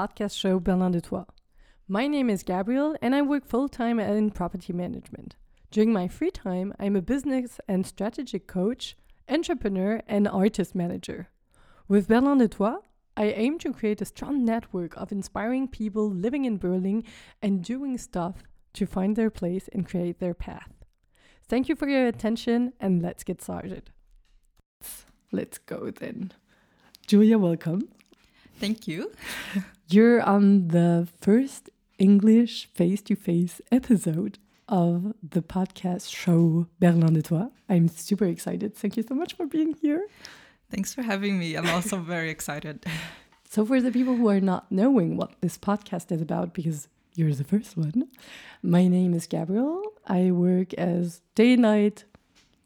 podcast show Berlin de Toi. My name is Gabriel, and I work full time in property management. During my free time, I'm a business and strategic coach, entrepreneur, and artist manager. With Berlin de Toi, I aim to create a strong network of inspiring people living in Berlin and doing stuff to find their place and create their path. Thank you for your attention, and let's get started. Let's go then. Julia, welcome. Thank you. You're on the first English face to face episode of the podcast show Berlin de Toi. I'm super excited. Thank you so much for being here. Thanks for having me. I'm also very excited. So, for the people who are not knowing what this podcast is about, because you're the first one, my name is Gabriel. I work as day and night,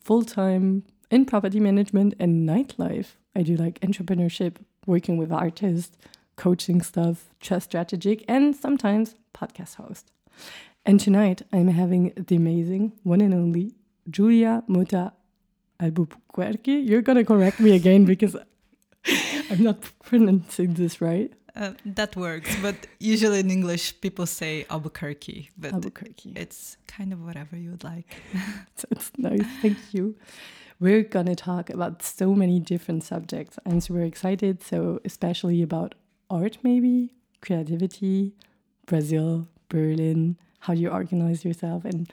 full time in property management and nightlife. I do like entrepreneurship, working with artists, coaching stuff, trust strategic, and sometimes podcast host. And tonight I'm having the amazing one and only Julia Mota Albuquerque. You're gonna correct me again because I'm not pronouncing this right. Uh, that works, but usually in English people say Albuquerque, but Albuquerque. it's kind of whatever you would like. That's nice. Thank you. We're gonna talk about so many different subjects. I'm super excited. So especially about art, maybe creativity, Brazil, Berlin, how you organize yourself, and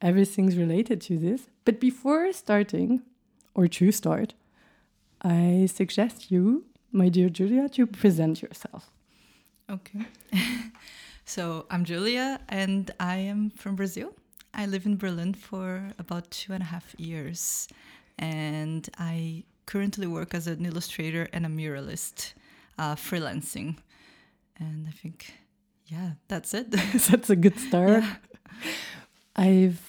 everything's related to this. But before starting, or to start, I suggest you, my dear Julia, to present yourself. Okay. so I'm Julia and I am from Brazil. I live in Berlin for about two and a half years. And I currently work as an illustrator and a muralist, uh, freelancing. And I think, yeah, that's it. That's a good start. Yeah. I've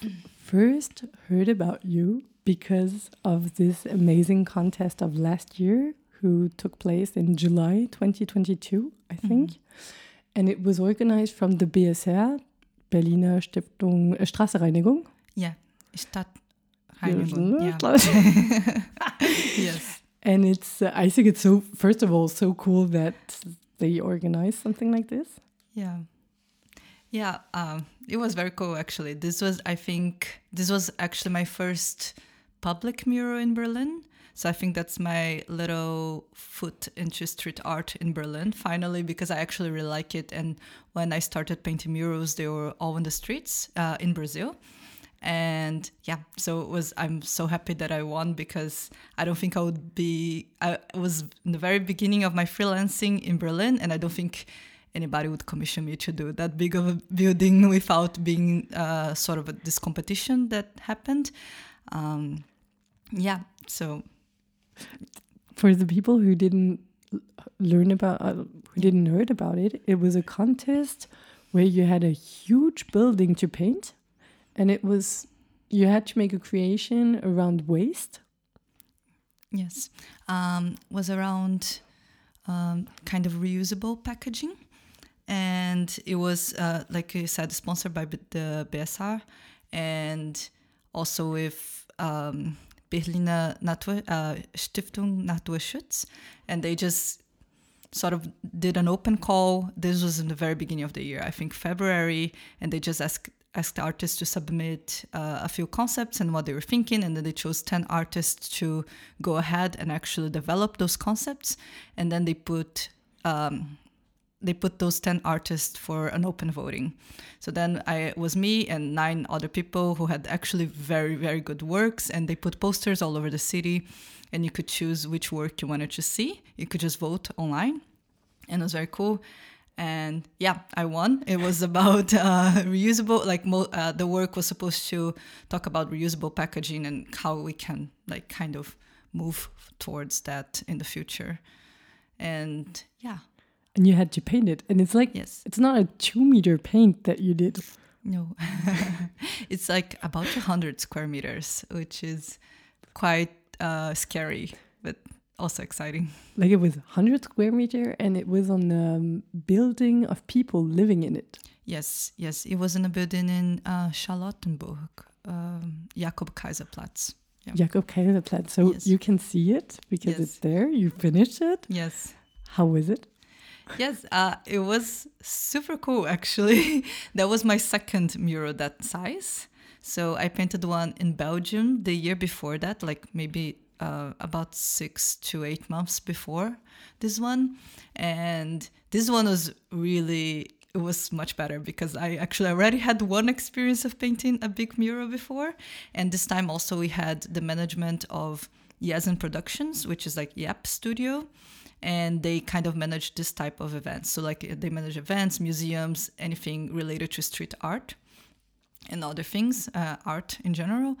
first heard about you because of this amazing contest of last year, who took place in July 2022, I think. And it was organized from the BSR, Berliner Stiftung äh, Straßenreinigung. Yeah, Stadtreinigung. Yeah. yes. And it's, uh, I think it's so, first of all, so cool that they organize something like this. Yeah. Yeah, um, it was very cool actually. This was, I think, this was actually my first public mural in Berlin. So I think that's my little foot into street art in Berlin finally because I actually really like it. And when I started painting murals, they were all in the streets uh, in Brazil. And yeah, so it was. I'm so happy that I won because I don't think I would be. I was in the very beginning of my freelancing in Berlin, and I don't think anybody would commission me to do that big of a building without being uh, sort of a, this competition that happened. Um, yeah, so For the people who didn't learn about, uh, who didn't heard about it, it was a contest where you had a huge building to paint, and it was you had to make a creation around waste. yes, um, was around um, kind of reusable packaging, and it was uh, like you said, sponsored by the BSR, and also with um, Berliner Natur uh, Stiftung Naturschutz, and they just sort of did an open call. This was in the very beginning of the year, I think February, and they just asked asked artists to submit uh, a few concepts and what they were thinking, and then they chose ten artists to go ahead and actually develop those concepts, and then they put. Um, they put those 10 artists for an open voting. So then I it was me and nine other people who had actually very very good works and they put posters all over the city and you could choose which work you wanted to see. You could just vote online and it was very cool. And yeah, I won. It was about uh, reusable. Like mo- uh, the work was supposed to talk about reusable packaging and how we can like kind of move towards that in the future. And yeah, And you had to paint it, and it's like yes, it's not a two meter paint that you did. no, it's like about hundred square meters, which is quite uh, scary, but also exciting. Like it was 100 square meter, and it was on the building of people living in it. Yes, yes, it was in a building in uh, Charlottenburg, um, Jakob Kaiserplatz. Yeah. Jakob Kaiserplatz. So Yes. you can see it because it's there. You finished it. Yes. How was it? yes, uh, it was super cool actually. that was my second mural that size. So I painted one in Belgium the year before that, like maybe uh, about six to eight months before this one. And this one was really it was much better because I actually already had one experience of painting a big mural before. And this time also we had the management of Yazen Productions, which is like Yap Studio. And they kind of manage this type of events. So, like, they manage events, museums, anything related to street art and other things, uh, art in general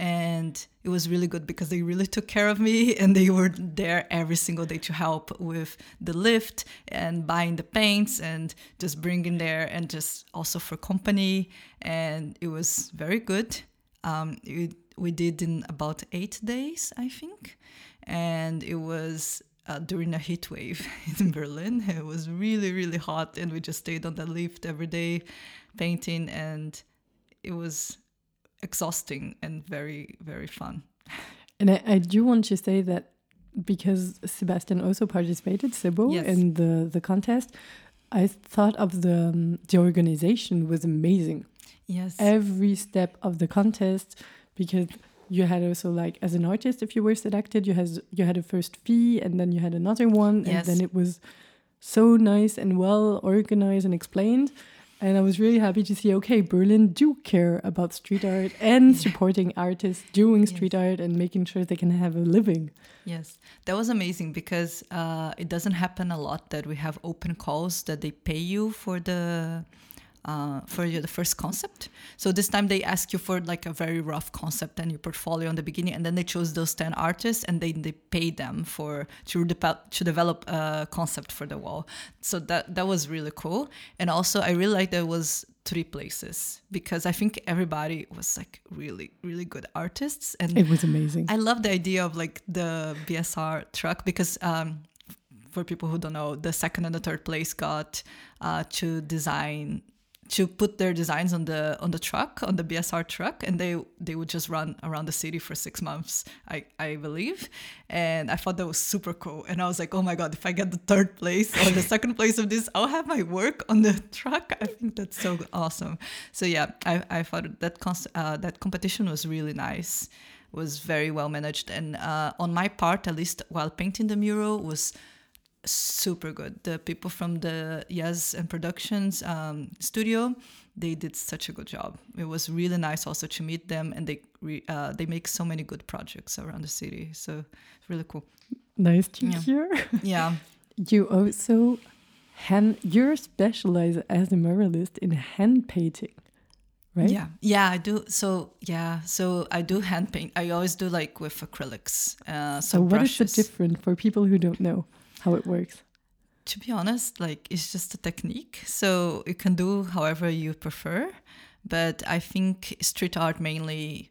and it was really good because they really took care of me and they were there every single day to help with the lift and buying the paints and just bringing there and just also for company and it was very good. Um, it, we did in about eight days i think and it was uh, during a heat wave in berlin. It was really really hot and we just stayed on the lift every day painting and it was exhausting and very very fun and I, I do want to say that because sebastian also participated sebo Yes. in the the contest i thought of the um, the organization was amazing yes every step of the contest because you had also like as an artist if you were selected you has you had a first fee and then you had another one Yes. and then it was so nice and well organized and explained and i was really happy to see okay berlin do care about street art and supporting artists doing street art and making sure they can have a living. Yes, that was amazing because uh, it doesn't happen a lot that we have open calls that they pay you for the uh, for your, the first concept. So this time they ask you for like a very rough concept and your portfolio in the beginning, and then they chose those ten artists and they they pay them for to develop to develop a concept for the wall. So that that was really cool, and also I really like that it was three places because I think everybody was like really really good artists and it was amazing I love the idea of like the BSR truck because um, for people who don't know, the second and the third place got uh, to design to put their designs on the on the truck on the BSR truck, and they they would just run around the city for six months, I I believe, and I thought that was super cool. And I was like, oh my god, if I get the third place or the second place of this, I'll have my work on the truck. I think that's so awesome. So yeah, I I thought that cons- uh, that competition was really nice was very well managed and uh, on my part at least while painting the mural was super good. The people from the yes and productions um, studio they did such a good job. It was really nice also to meet them and they re- uh, they make so many good projects around the city. So it's really cool. Nice to Yeah. hear. Yeah. You also hand you're specialized as a muralist in hand painting right? Yeah. Yeah i do. So yeah. So i do hand paint. I always do like with acrylics uh, so so what is brushes. the difference for people who don't know how it works to be honest, like it's just a technique. So you can do however you prefer. But I think street art mainly,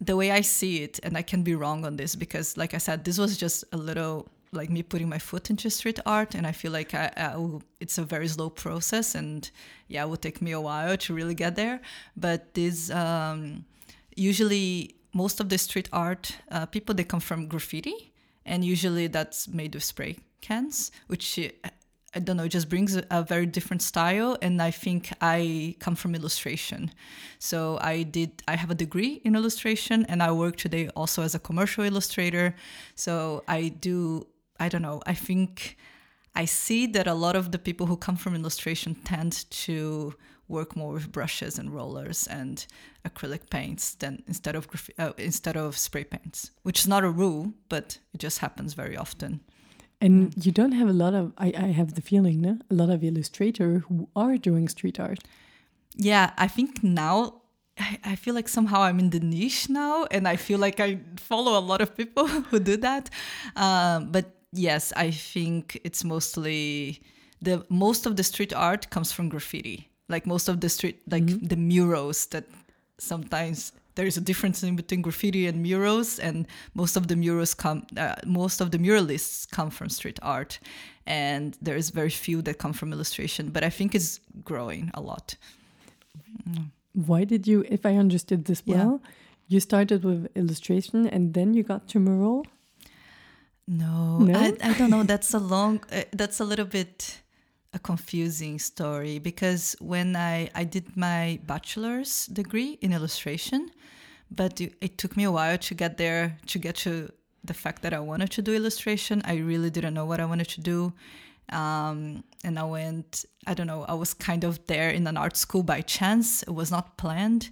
the way I see it, and I can be wrong on this because, like I said, this was just a little like me putting my foot into street art. And I feel like I, I will, it's a very slow process. And yeah, it will take me a while to really get there. But this, um, usually, most of the street art uh, people, they come from graffiti and usually that's made with spray cans, which uh, I don't know, just brings a, a very different style. And I think I come from illustration, so I did. I have a degree in illustration, and I work today also as a commercial illustrator. So I do. I don't know. I think I see that a lot of the people who come from illustration tend to work more with brushes and rollers and acrylic paints than instead of uh, instead of spray paints, which is not a rule, but it just happens very often. and you don't have a lot of i, I have the feeling no? a lot of illustrator who are doing street art Yeah, I think now I, I feel like somehow I'm in the niche now, and I feel like I follow a lot of people who do that. Um, but yes, I think it's mostly the most of the street art comes from graffiti. Like most of the street, like the murals that sometimes there is a difference in between graffiti and murals, and most of the murals come, uh, most of the muralists come from street art, and there is very few that come from illustration. But I think it's growing a lot. why did you if i understood this Yeah. well you started with illustration and then you got to mural No, No? I, I don't know. That's a long. Uh, that's a little bit a confusing story because when I I did my bachelor's degree in illustration, but it, took me a while to get there to get to the fact that I wanted to do illustration. I really didn't know what I wanted to do. Um, and I went, I don't know, I was kind of there in an art school by chance. It was not planned.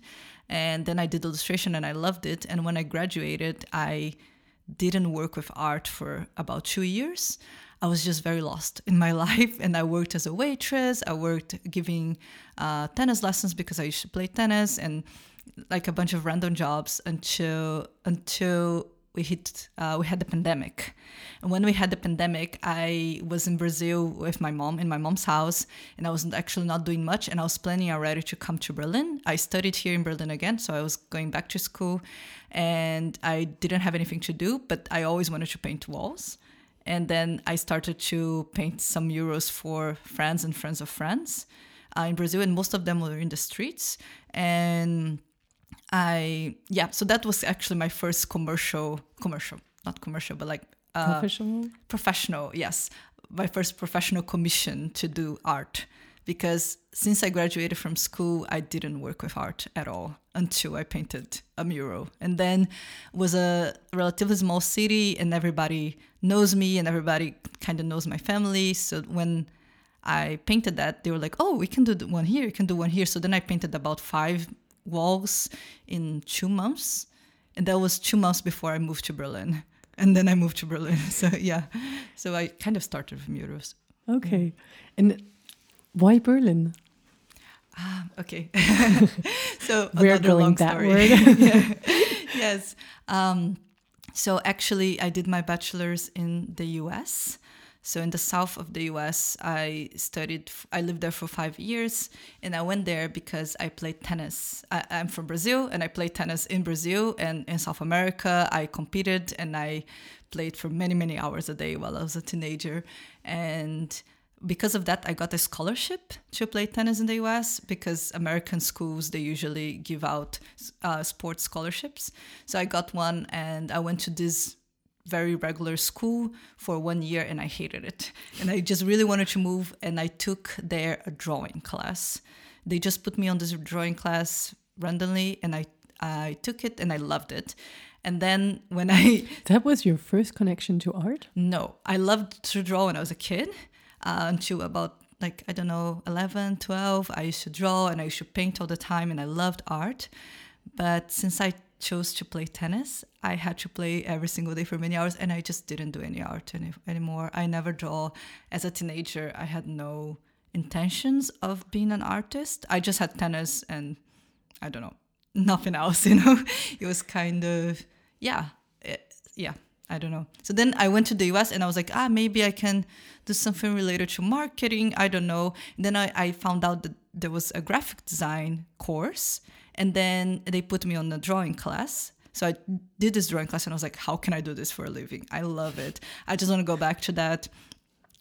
And then I did illustration and I loved it. And when I graduated, I didn't work with art for about two years. I was just very lost in my life, and I worked as a waitress. I worked giving uh, tennis lessons because I used to play tennis, and like a bunch of random jobs until until we hit uh, we had the pandemic. And when we had the pandemic, I was in Brazil with my mom in my mom's house, and I was actually not doing much. And I was planning already to come to Berlin. I studied here in Berlin again, so I was going back to school, and I didn't have anything to do, but I always wanted to paint walls. And then I started to paint some murals for friends and friends of friends uh, in Brazil, and most of them were in the streets. And I, yeah, so that was actually my first commercial, commercial, not commercial, but like uh, Professional. professional, yes, my first professional commission to do art. Because since I graduated from school, I didn't work with art at all until I painted a mural. And then was a relatively small city, and everybody knows me, and everybody kind of knows my family. So when I painted that, they were like, "Oh, we can do one here. You can do one here." So then I painted about five walls in two months, and that was two months before I moved to Berlin. And then I moved to Berlin. So yeah, so I kind of started with murals. Okay. And why Berlin? Ah, okay. so We're another going long that story. word. Yeah. yes. Um, so actually, I did my bachelor's in the U.S. So in the south of the U.S., I studied. I lived there for five years, and I went there because I played tennis. I, I'm from Brazil, and I played tennis in Brazil and in South America. I competed, and I played for many, many hours a day while I was a teenager, and because of that i got a scholarship to play tennis in the us because american schools they usually give out uh, sports scholarships. So i got one and i went to this very regular school for one year and i hated it. And i just really wanted to move and i took there a drawing class. They just put me on this drawing class randomly and i i took it and i loved it. And then when i That was your first connection to art? no i loved to draw when i was a kid uh, until about like i don't know 11 12 i used to draw and i used to paint all the time and i loved art. But since i chose to play tennis i had to play every single day for many hours and i just didn't do any art any, anymore. I never draw. As a teenager i had no intentions of being an artist. I just had tennis and i don't know nothing else you know? It was kind of yeah it, yeah I don't know. So then I went to the US and I was like, ah, maybe I can do something related to marketing. I don't know. And then I, I found out that there was a graphic design course. And then they put me on a drawing class. So I did this drawing class and I was like, how can I do this for a living? I love it. I just want to go back to that.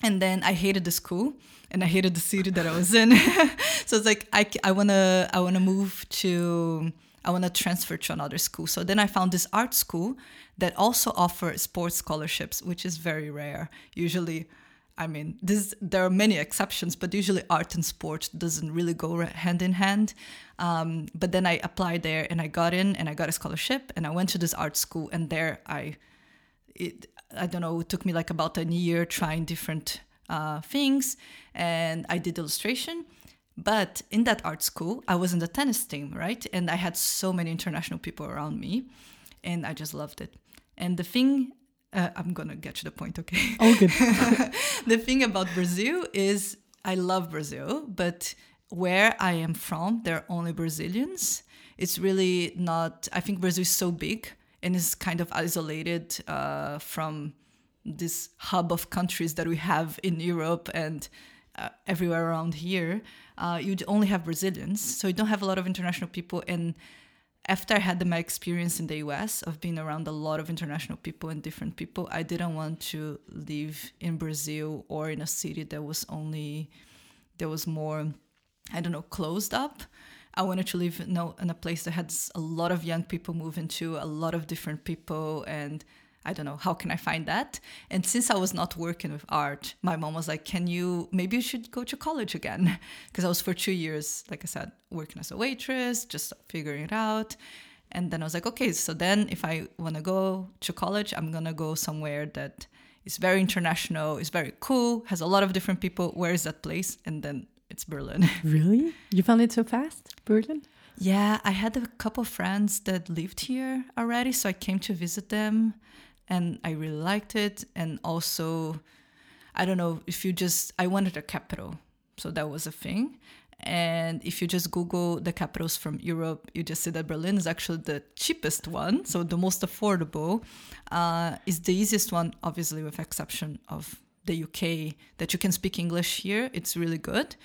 And then I hated the school and I hated the city that I was in. so it's like, I, I want to I wanna move to I want to transfer to another school. So then I found this art school that also offers sports scholarships, which is very rare. Usually, I mean, this there are many exceptions, but usually art and sport doesn't really go hand in hand. Um, but then I applied there and I got in and I got a scholarship and I went to this art school and there I, it I don't know, it took me like about a year trying different uh, things and I did illustration. But in that art school, I was in the tennis team, right? And I had so many international people around me, and I just loved it. And the thing, uh, I'm gonna get to the point, okay? Oh, good. the thing about Brazil is I love Brazil, but where I am from, there are only Brazilians. It's really not, I think Brazil is so big and is kind of isolated uh, from this hub of countries that we have in Europe and uh, everywhere around here. Uh, you only have Brazilians, so you don't have a lot of international people. And after I had my experience in the US of being around a lot of international people and different people, I didn't want to live in Brazil or in a city that was only, that was more, I don't know, closed up. I wanted to live in a place that had a lot of young people moving to, a lot of different people, and I don't know, how can I find that? And since I was not working with art, my mom was like, Can you, maybe you should go to college again? Because I was for two years, like I said, working as a waitress, just figuring it out. And then I was like, Okay, so then if I want to go to college, I'm going to go somewhere that is very international, is very cool, has a lot of different people. Where is that place? And then it's Berlin. Really? You found it so fast, Berlin? Yeah, I had a couple friends that lived here already, so I came to visit them and I really liked it. And also, I don't know if you just, I wanted a capital, so that was a thing. And if you just Google the capitals from Europe, you just see that Berlin is actually the cheapest one, so the most affordable. Uh, is the easiest one, obviously, with exception of the UK, that you can speak English here. It's really good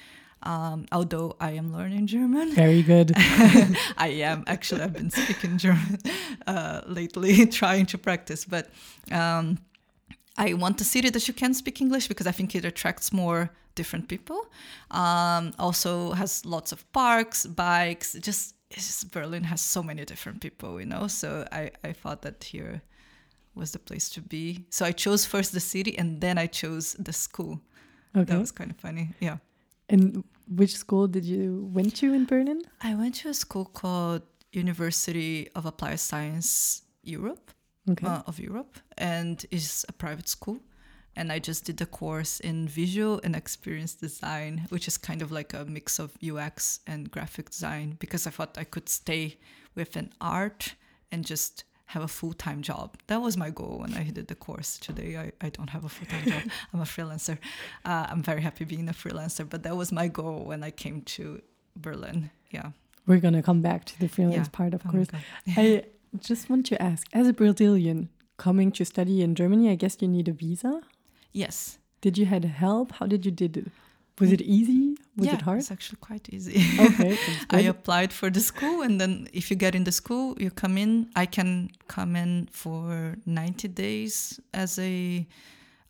um, although I am learning German. Very good. I am actually. I've been speaking German uh, lately, trying to practice. But um, I want a city that you can speak English because I think it attracts more different people. Um, also has lots of parks, bikes. Just, just Berlin has so many different people, you know. So I I thought that here was the place to be. So I chose first the city and then I chose the school. Okay. That was kind of funny. Yeah. And which school did you went to in Berlin? I went to a school called University of Applied Science Europe okay. uh, of Europe, and it's a private school. And I just did a course in visual and experience design, which is kind of like a mix of UX and graphic design, because I thought I could stay with an art and just have a full time job. That was my goal when I did the course. Today, I, I don't have a full time job. I'm a freelancer. Uh, I'm very happy being a freelancer, but that was my goal when I came to Berlin. Yeah. We're going to come back to the freelance yeah. part, of oh course. I just want to ask as a Brazilian coming to study in Germany, I guess you need a visa? Yes. Did you had help? How did you did it? Was it easy? Was yeah, it hard? It's actually quite easy. Okay. I applied for the school, and then if you get in the school, you come in. I can come in for 90 days as a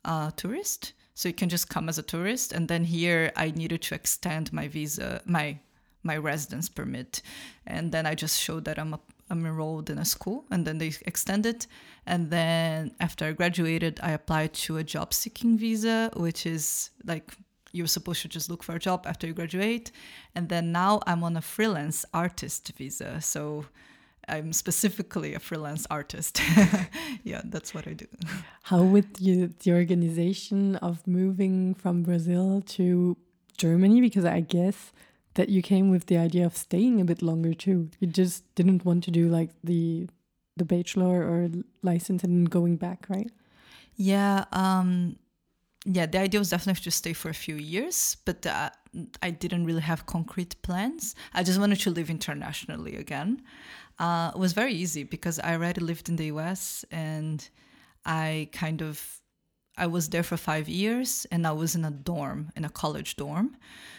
uh, tourist. So you can just come as a tourist, and then here I needed to extend my visa, my my residence permit, and then I just showed that I'm a, I'm enrolled in a school, and then they extended. And then after I graduated, I applied to a job seeking visa, which is like you're supposed to just look for a job after you graduate. And then now I'm on a freelance artist visa. So I'm specifically a freelance artist. yeah, that's what I do. How with you, the organization of moving from Brazil to Germany? Because I guess that you came with the idea of staying a bit longer too. You just didn't want to do like the the bachelor or license and going back, right? Yeah, um, yeah, the idea was definitely to stay for a few years, but uh, I didn't really have concrete plans. I just wanted to live internationally again. Uh, it was very easy because I already lived in the US and I kind of I was there for five years and I was in a dorm, in a college dorm.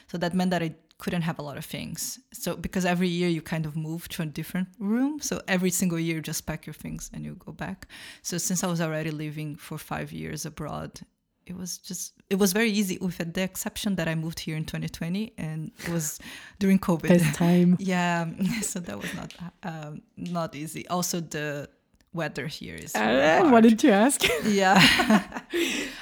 So that meant that I couldn't have a lot of things. So because every year you kind of move to a different room. So every single year you just pack your things and you go back. So since I was already living for five years abroad it was just it was very easy with the exception that I moved here in 2020 and it was during COVID. Best time. yeah, so that was not um, not easy. Also, the weather here is. I wanted to ask. yeah.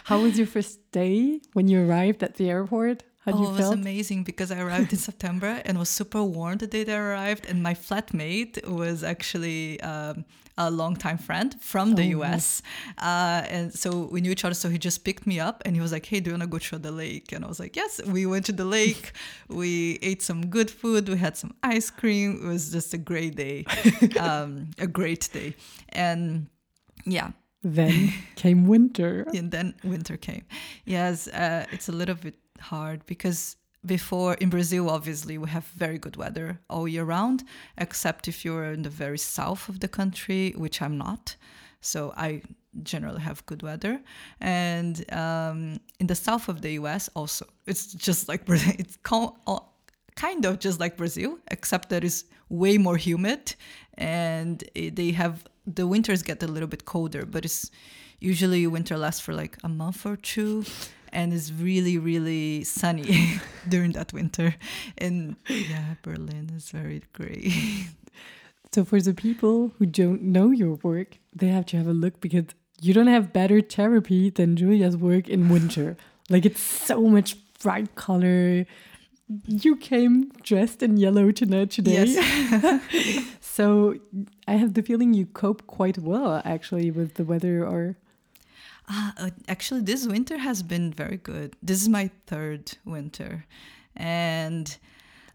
How was your first day when you arrived at the airport? How oh, it was amazing because I arrived in September and was super warm the day that I arrived. And my flatmate was actually um, a longtime friend from the oh, US. Uh, and so we knew each other. So he just picked me up and he was like, Hey, do you want to go to the lake? And I was like, Yes. We went to the lake. we ate some good food. We had some ice cream. It was just a great day, um, a great day. And yeah. Then came winter. and then winter came. Yes, uh, it's a little bit hard because before in Brazil, obviously, we have very good weather all year round, except if you're in the very south of the country, which I'm not. So I generally have good weather. And um, in the south of the US, also, it's just like Brazil. It's kind of just like Brazil, except that it's way more humid and they have the winters get a little bit colder, but it's usually winter lasts for like a month or two and it's really really sunny during that winter and yeah berlin is very great so for the people who don't know your work they have to have a look because you don't have better therapy than Julia's work in winter. like it's so much bright color. You came dressed in yellow tonight today. Yes. so I have the feeling you cope quite well actually with the weather or uh, actually, this winter has been very good. This is my third winter, and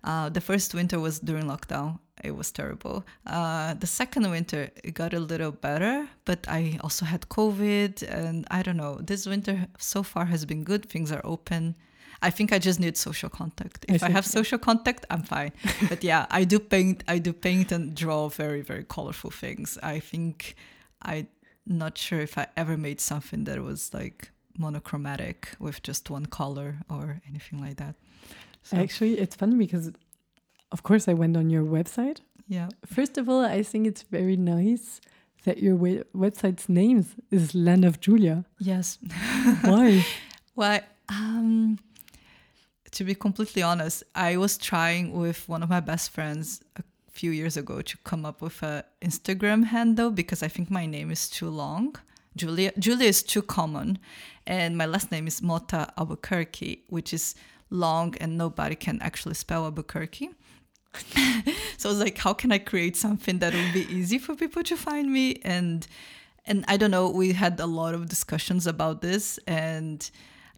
uh, the first winter was during lockdown. It was terrible. Uh, the second winter it got a little better, but I also had COVID, and I don't know. This winter so far has been good. Things are open. I think I just need social contact. If I, I have social contact, I'm fine. but yeah, I do paint. I do paint and draw very very colorful things. I think I not sure if I ever made something that was like monochromatic with just one color or anything like that. So, actually it's funny because of course I went on your website. yeah. First of all, I think it's very nice that your we- website's name is Land of Julia. Yes. Why? Why? um, to be completely honest, I was trying with one of my best friends a few years ago to come up with a Instagram handle because I think my name is too long. Julia Julia is too common, and my last name is Mota Albuquerque, which is long and nobody can actually spell Albuquerque. so I was like, how can I create something that will be easy for people to find me? And and I don't know, we had a lot of discussions about this, and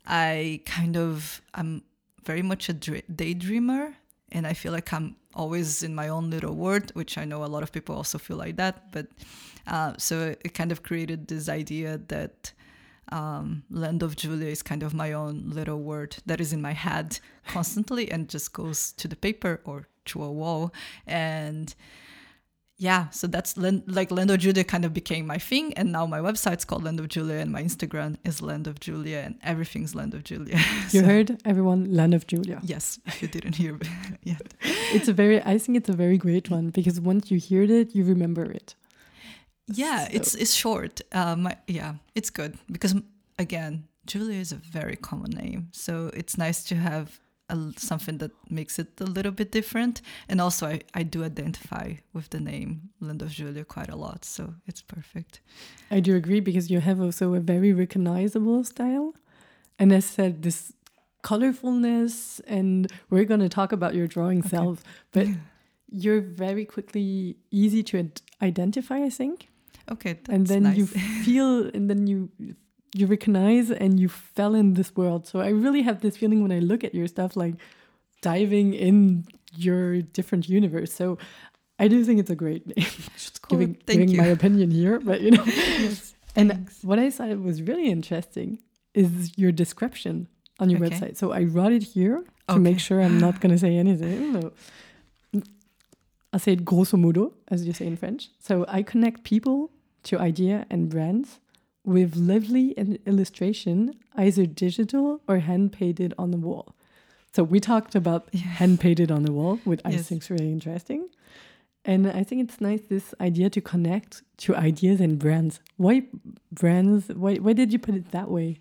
I kind of I'm very much a daydreamer, and I feel like I'm always in my own little world, which I know a lot of people also feel like that. But uh, so it kind of created this idea that um, Land of Julia is kind of my own little word that is in my head constantly and just goes to the paper or to a wall. And yeah, so that's like Land of Julia kind of became my thing. And now my website's called Land of Julia and my Instagram is Land of Julia and everything's Land of Julia. You So- heard everyone Land of Julia. Yes, if you didn't hear yet. It's a very I think it's a very great one because once you hear it, you remember it. Yeah, So- it's it's short. Um, yeah, it's good because again, Julia is a very common name, so it's nice to have a something that makes it a little bit different. And also, I I do identify with the name Land of Julia quite a lot, so it's perfect. I do agree because you have also a very recognizable style. And as said, this colorfulness, and we're going to talk about your drawing Okay. self, but you're very quickly easy to id- identify, I think. Okay, that's and then nice. you feel, and then you you recognize and you fell in this world. So I really have this feeling when I look at your stuff, like diving in your different universe. So I do think it's a great name. Cool, giving, giving my opinion here, but you know. Yes, And what I thought was really interesting is your description on your Okay. website. So I wrote it here to Okay. make sure I'm not going to say anything. So I'll say it grosso modo, as you say in French. So I connect people to idea and brands with lively illustration, either digital or hand painted on the wall. So we talked about Yeah. hand painted on the wall, which I think is really interesting. And I think it's nice this idea to connect to ideas and brands. Why brands? Why why did you put it that way?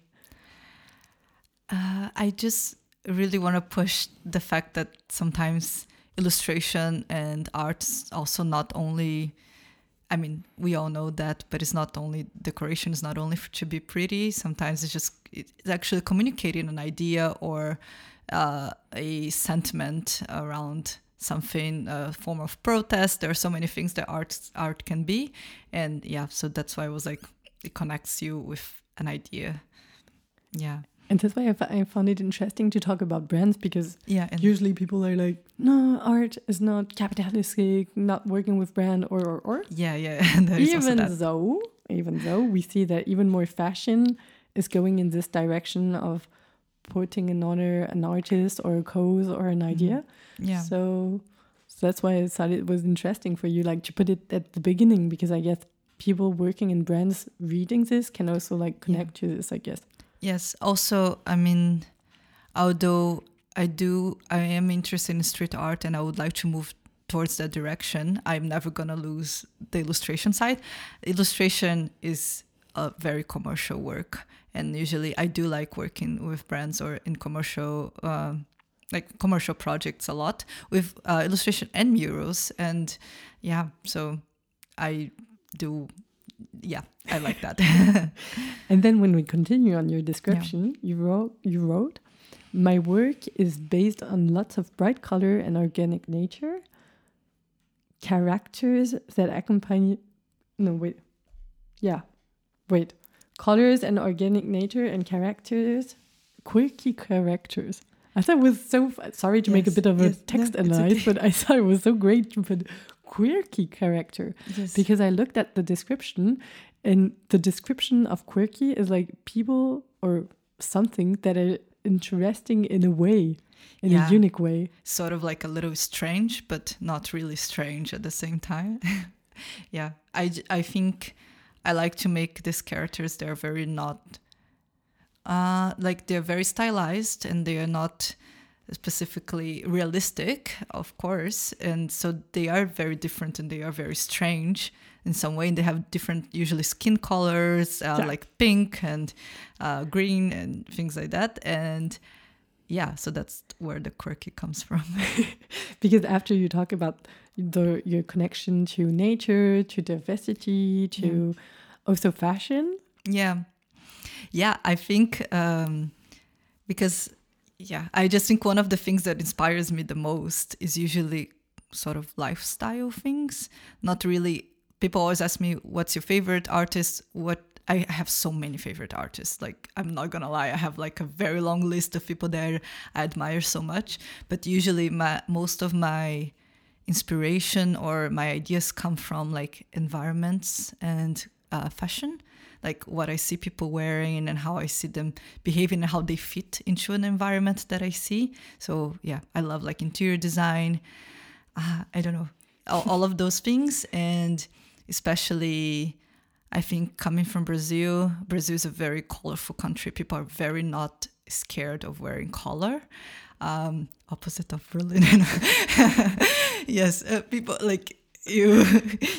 Uh, I just really want to push the fact that sometimes illustration and art is also not only I mean, we all know that, but it's not only decoration. It's not only to be pretty. Sometimes it's just it's actually communicating an idea or uh, a sentiment around something, a form of protest. There are so many things that art art can be, and yeah, so that's why I was like, it connects you with an idea. Yeah, And that's why I, f- I found it interesting to talk about brands because yeah, usually people are like, no, art is not capitalistic, not working with brand or or or. yeah, yeah. and there is also even though even though we see that even more fashion is going in this direction of putting in honor an artist or a cause or an idea Mm-hmm. Yeah. so, so that's why i thought it was interesting for you like to put it at the beginning because i guess people working in brands reading this can also like connect to this i guess Yes. Also, I mean, although I do, I am interested in street art and I would like to move towards that direction, I'm never to lose the illustration side. Illustration is a very commercial work. And usually I do like working with brands or in commercial, um, like commercial projects a lot with uh, illustration and murals. And yeah, so I do yeah, I like that. And then when we continue on your description, you wrote you wrote, my work is based on lots of bright color and organic nature, characters that accompany no wait. Yeah. Wait. Colors and organic nature and characters, quirky characters. I thought it was so f- sorry to make a bit of a yes, no, text it's analyze, okay. but I thought it was so great to put quirky character yes. because I looked at the description and the description of quirky is like people or something that are interesting in a way, in Yeah. a unique way. sort of like a little strange, but not really strange at the same time. yeah, i i think I like to make these characters, they're very not, uh, like they're very stylized and they are not specifically realistic, of course. And so they are very different and they are very strange in some way. And they have different, usually skin colors, uh, Yeah. like pink and uh, green and things like that. And yeah, so that's where the quirky comes from. Because after you talk about the your connection to nature, to diversity, to also fashion, Yeah. Yeah, I think um, because, yeah, I just think one of the things that inspires me the most is usually sort of lifestyle things. Not really, people always ask me, what's your favorite artist? What I have so many favorite artists. Like, I'm not gonna lie, I have like a very long list of people that I admire so much. But usually, my most of my inspiration or my ideas come from like environments and uh, fashion like what i see people wearing and how i see them behaving and how they fit into an environment that i see. So yeah i love like interior design. Uh, i don't know. All, all of those things. And especially i think coming from brazil brazil is a very colorful country. People are very not scared of wearing color. Um, opposite of berlin. Yes uh, people like you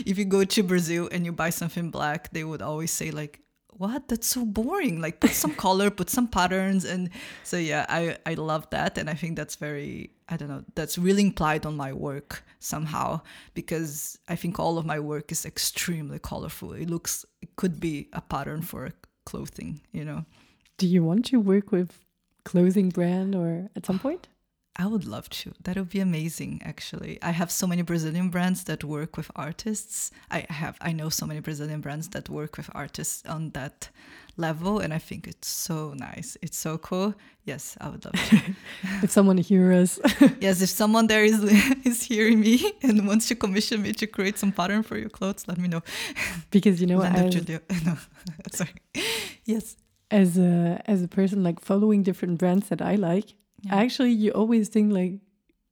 if you go to brazil and you buy something black they would always say like what? That's so boring. Like put some color put some patterns. And so yeah i i love that. And i think that's very i don't know that's really implied on my work somehow because i think all of my work is extremely colorful. It looks it could be a pattern for clothing you know? Do you want to work with clothing brand or at some point? I would love to. That would be amazing, actually. I have so many Brazilian brands that work with artists. I have, I know so many Brazilian brands that work with artists on that level, and I think it's so nice. It's so cool. Yes, I would love to. if someone hears us, yes, if someone there is is hearing me and wants to commission me to create some pattern for your clothes, let me know. because you know, as, Julio. No, sorry. Yes. as a as a person like following different brands that I like, Yeah. actually you always think like,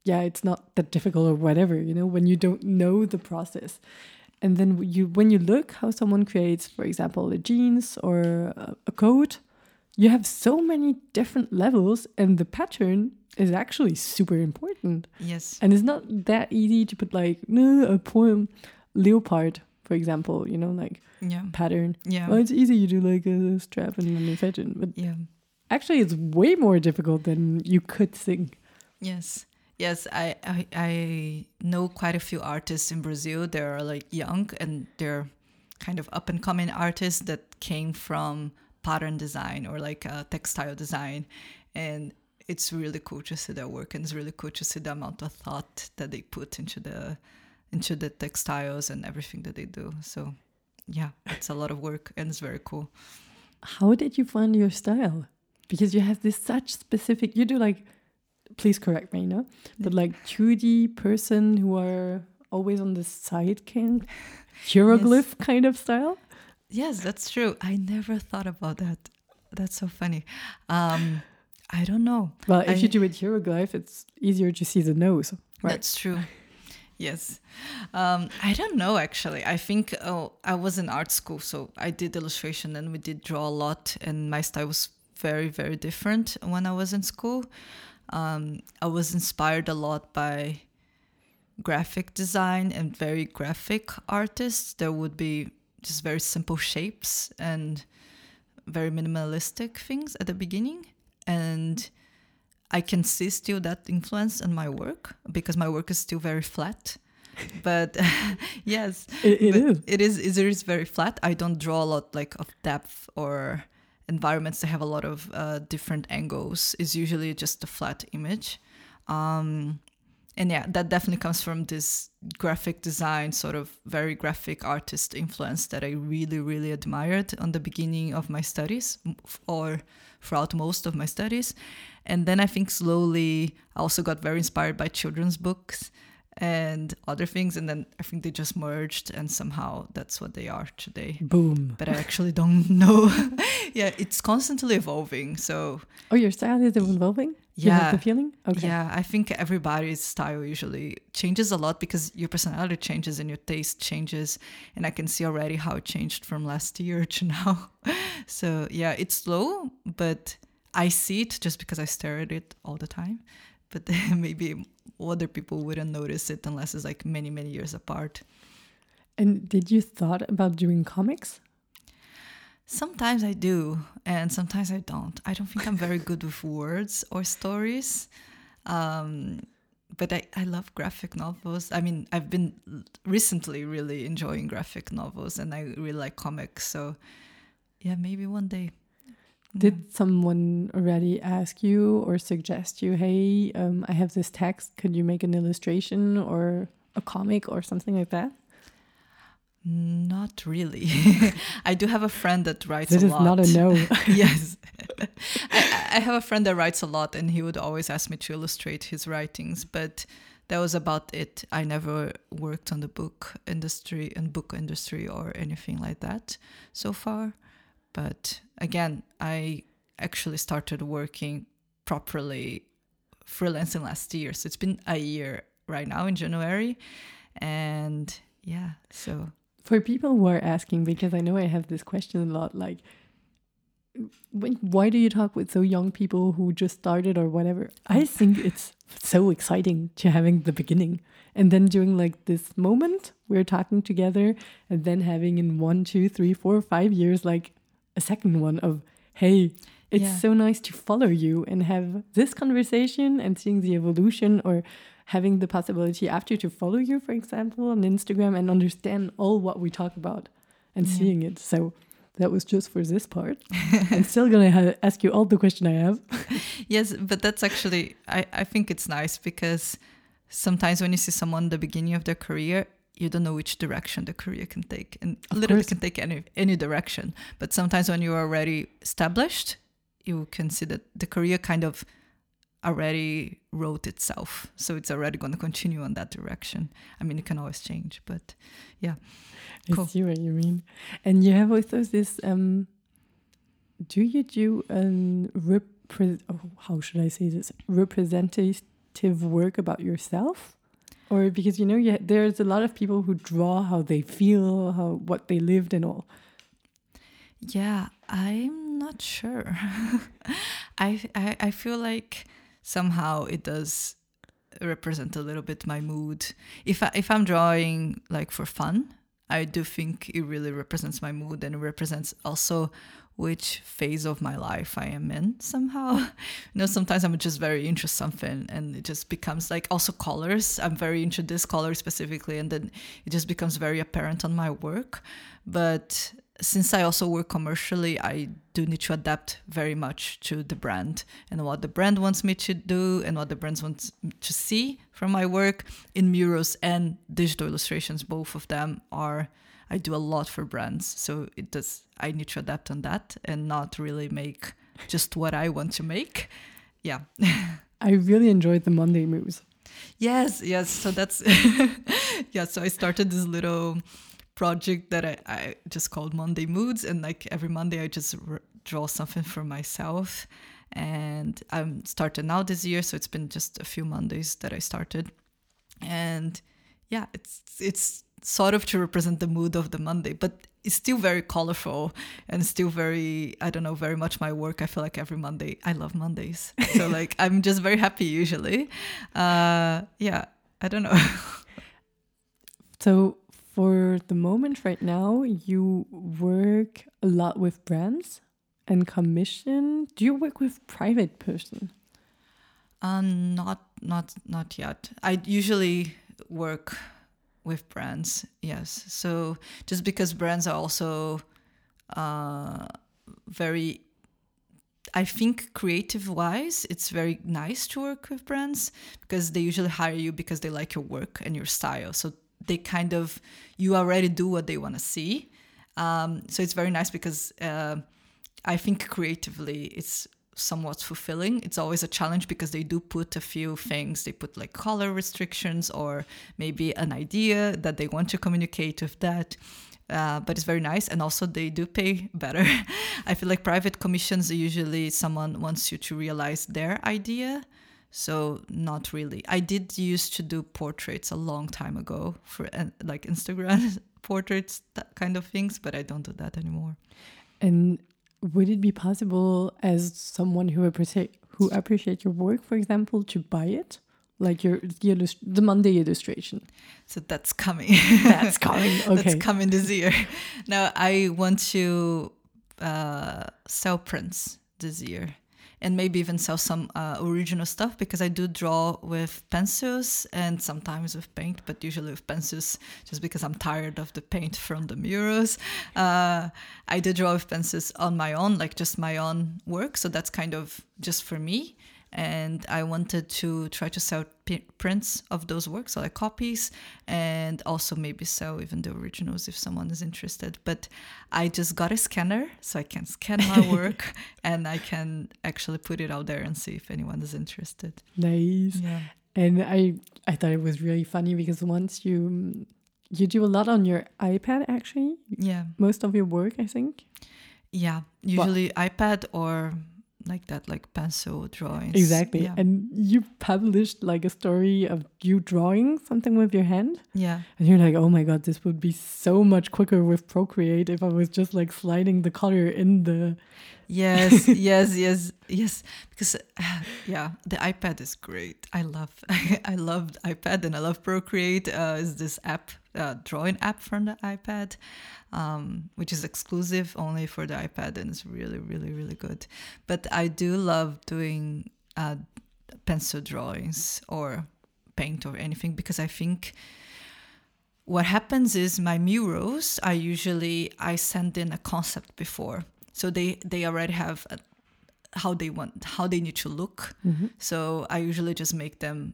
yeah, it's not that difficult or whatever, you know, when you don't know the process. And then you when you look how someone creates, for example, a jeans or a, coat, you have so many different levels and the pattern is actually super important. Yes. And it's not that easy to put like no, a poem leopard, for example, you know, like Yeah. pattern. Yeah. Well, it's easy you do like a strap and then a fashion, but Yeah. Actually it's way more difficult than you could think. Yes. Yes, I, I I know quite a few artists in Brazil. They're like young and they're kind of up and coming artists that came from pattern design or like uh, textile design, and it's really cool to see their work and it's really cool to see the amount of thought that they put into the into the textiles and everything that they do. So yeah, it's a lot of work and it's very cool. How did you find your style? Because you have this such specific, you do like, please correct me, no? But like 2D person who are always on the side cam, hieroglyph kind of style. Yes, that's true. I never thought about that. That's so funny. Um, I don't know. Well, if I- you do it hieroglyph, it's easier to see the nose, right? That's true. Yes. Um, I don't know actually. I think oh, I was in art school, so I did illustration and we did draw a lot, and my style was very, very different when I was in school. Um, I was inspired a lot by graphic design and very graphic artists. There would be just very simple shapes and very minimalistic things at the beginning. And I can see still that influence in my work because my work is still very flat. but yes, It, it but is. It is. It is very flat. I don't draw a lot like of depth or environments that have a lot of uh, different angles. is usually just a flat image. Um, and yeah, that definitely comes from this graphic design, sort of very graphic artist influence that I really, really admired on the beginning of my studies or throughout most of my studies. And then I think slowly I also got very inspired by children's books and other things. And then I think they just merged, and somehow that's what they are today. Boom. But I actually don't know. yeah, it's constantly evolving. So Oh, your style is evolving? Yeah. the feeling? Okay. yeah, I think everybody's style usually changes a lot because your personality changes and your taste changes. And I can see already how it changed from last year to now. So yeah, it's slow, but I see it just because I stare at it all the time. But maybe other people wouldn't notice it unless it's like many, many years apart. And did you thought about doing comics? Sometimes I do, and sometimes I don't. I don't think I'm very good with words or stories. Um, but I, I love graphic novels. I mean, I've been recently really enjoying graphic novels and I really like comics. So, yeah, maybe one day. Did someone already ask you or suggest you, hey, um, I have this text, could you make an illustration or a comic or something like that? Not really. I do have a friend that writes This a is lot. not a no. yes. I, I have a friend that writes a lot and he would always ask me to illustrate his writings, but that was about it. I never worked on the book industry and book industry or anything like that so far. But again, I actually started working properly freelancing last year. So it's been a year right now in January. And yeah, so For people who are asking, because I know I have this question a lot, like, why do you talk with so young people who just started or whatever? I um. think it's so exciting to having the beginning and then doing like this moment we're talking together and then having in one, two, three, four, five years like a second one of hey, it's Yeah. so nice to follow you and have this conversation and seeing the evolution or having the possibility after to follow you, for example, on Instagram and understand all what we talk about and Yeah. seeing it. So that was just for this part. I'm still gonna ha- ask you all the question I have. Yes, but that's actually I, I think it's nice because sometimes when you see someone at the beginning of their career, you don't know which direction the career can take. And Of literally course. can take any any direction. But sometimes when you're already established, you can see that the career kind of already wrote itself. So it's already gonna continue on that direction. I mean it can always change, but yeah. I Cool. see what you mean. And you have also this. Um, do you do an repre- oh, how should I say this representative work about yourself, or because you know you, there's a lot of people who draw how they feel, how what they lived and all. Yeah, I'm not sure. I, I I feel like somehow it does represent a little bit my mood. If I, if I'm drawing like for fun, I do think it really represents my mood and it represents also which phase of my life I am in somehow. you know, sometimes I'm just very into something and it just becomes like also colors. I'm very into this color specifically and then it just becomes very apparent on my work. But since I also work commercially, I do need to adapt very much to the brand and what the brand wants me to do and what the brands want to see from my work in murals and digital illustrations. Both of them are I do a lot for brands, so it does. I need to adapt on that and not really make just what I want to make. Yeah. I really enjoyed the Monday moods. Yes, yes. So that's yeah. So I started this little project that I, I just called Monday Moods, and like every Monday I just r- draw something for myself. And I'm started now this year, so it's been just a few Mondays that I started, and yeah, it's it's sort of to represent the mood of the Monday, but it's still very colorful and still very I don't know very much my work. I feel like every Monday I love Mondays, so like I'm just very happy usually. Uh, yeah, I don't know. So for the moment right now, you work a lot with brands and commission. Do you work with private person? Um, not not not yet. I usually work with brands. Yes. So just because brands are also uh, very I think creative wise, it's very nice to work with brands because they usually hire you because they like your work and your style. So they kind of, you already do what they want to see. Um, so it's very nice because uh, I think creatively it's somewhat fulfilling. It's always a challenge because they do put a few things. They put like color restrictions or maybe an idea that they want to communicate with that. Uh, but it's very nice and also they do pay better i feel like private commissions usually someone wants you to realize their idea so not really i did used to do portraits a long time ago for uh, like instagram portraits that kind of things but i don't do that anymore And would it be possible, as someone who appreciate who appreciate your work, for example, to buy it, like your the, the Monday illustration? so that's coming That's coming. Okay. that's coming this year now i want to uh, sell prints this year and maybe even sell some uh, original stuff because i do draw with pencils and sometimes with paint but usually with pencils just because i'm tired of the paint from the murals. Uh, i do draw with pencils on my own like just my own work so that's kind of just for me and I wanted to try to sell p- prints of those works, so like copies, and also maybe sell even the originals if someone is interested. But I just got a scanner, so I can scan my work and I can actually put it out there and see if anyone is interested. nice. Yeah. And I I thought it was really funny because once you you do a lot on your iPad actually, Yeah. most of your work, I think. Yeah. Usually iPad or like that, like pencil drawings. Exactly. Yeah. And you published like a story of you drawing something with your hand. yeah. And you're like, oh my God, this would be so much quicker with Procreate if I was just like sliding the color in the. Yes, yes, yes, yes. Because uh, yeah, the iPad is great. I love, I love iPad and I love Procreate. Uh, is this app, uh, drawing app from the iPad, um, which is exclusive only for the iPad and it's really, really, really good. But I do love doing uh, pencil drawings or paint or anything because I think what happens is my murals i usually i send in a concept before so they they already have a, how they want how they need to look. Mm-hmm. So i usually just make them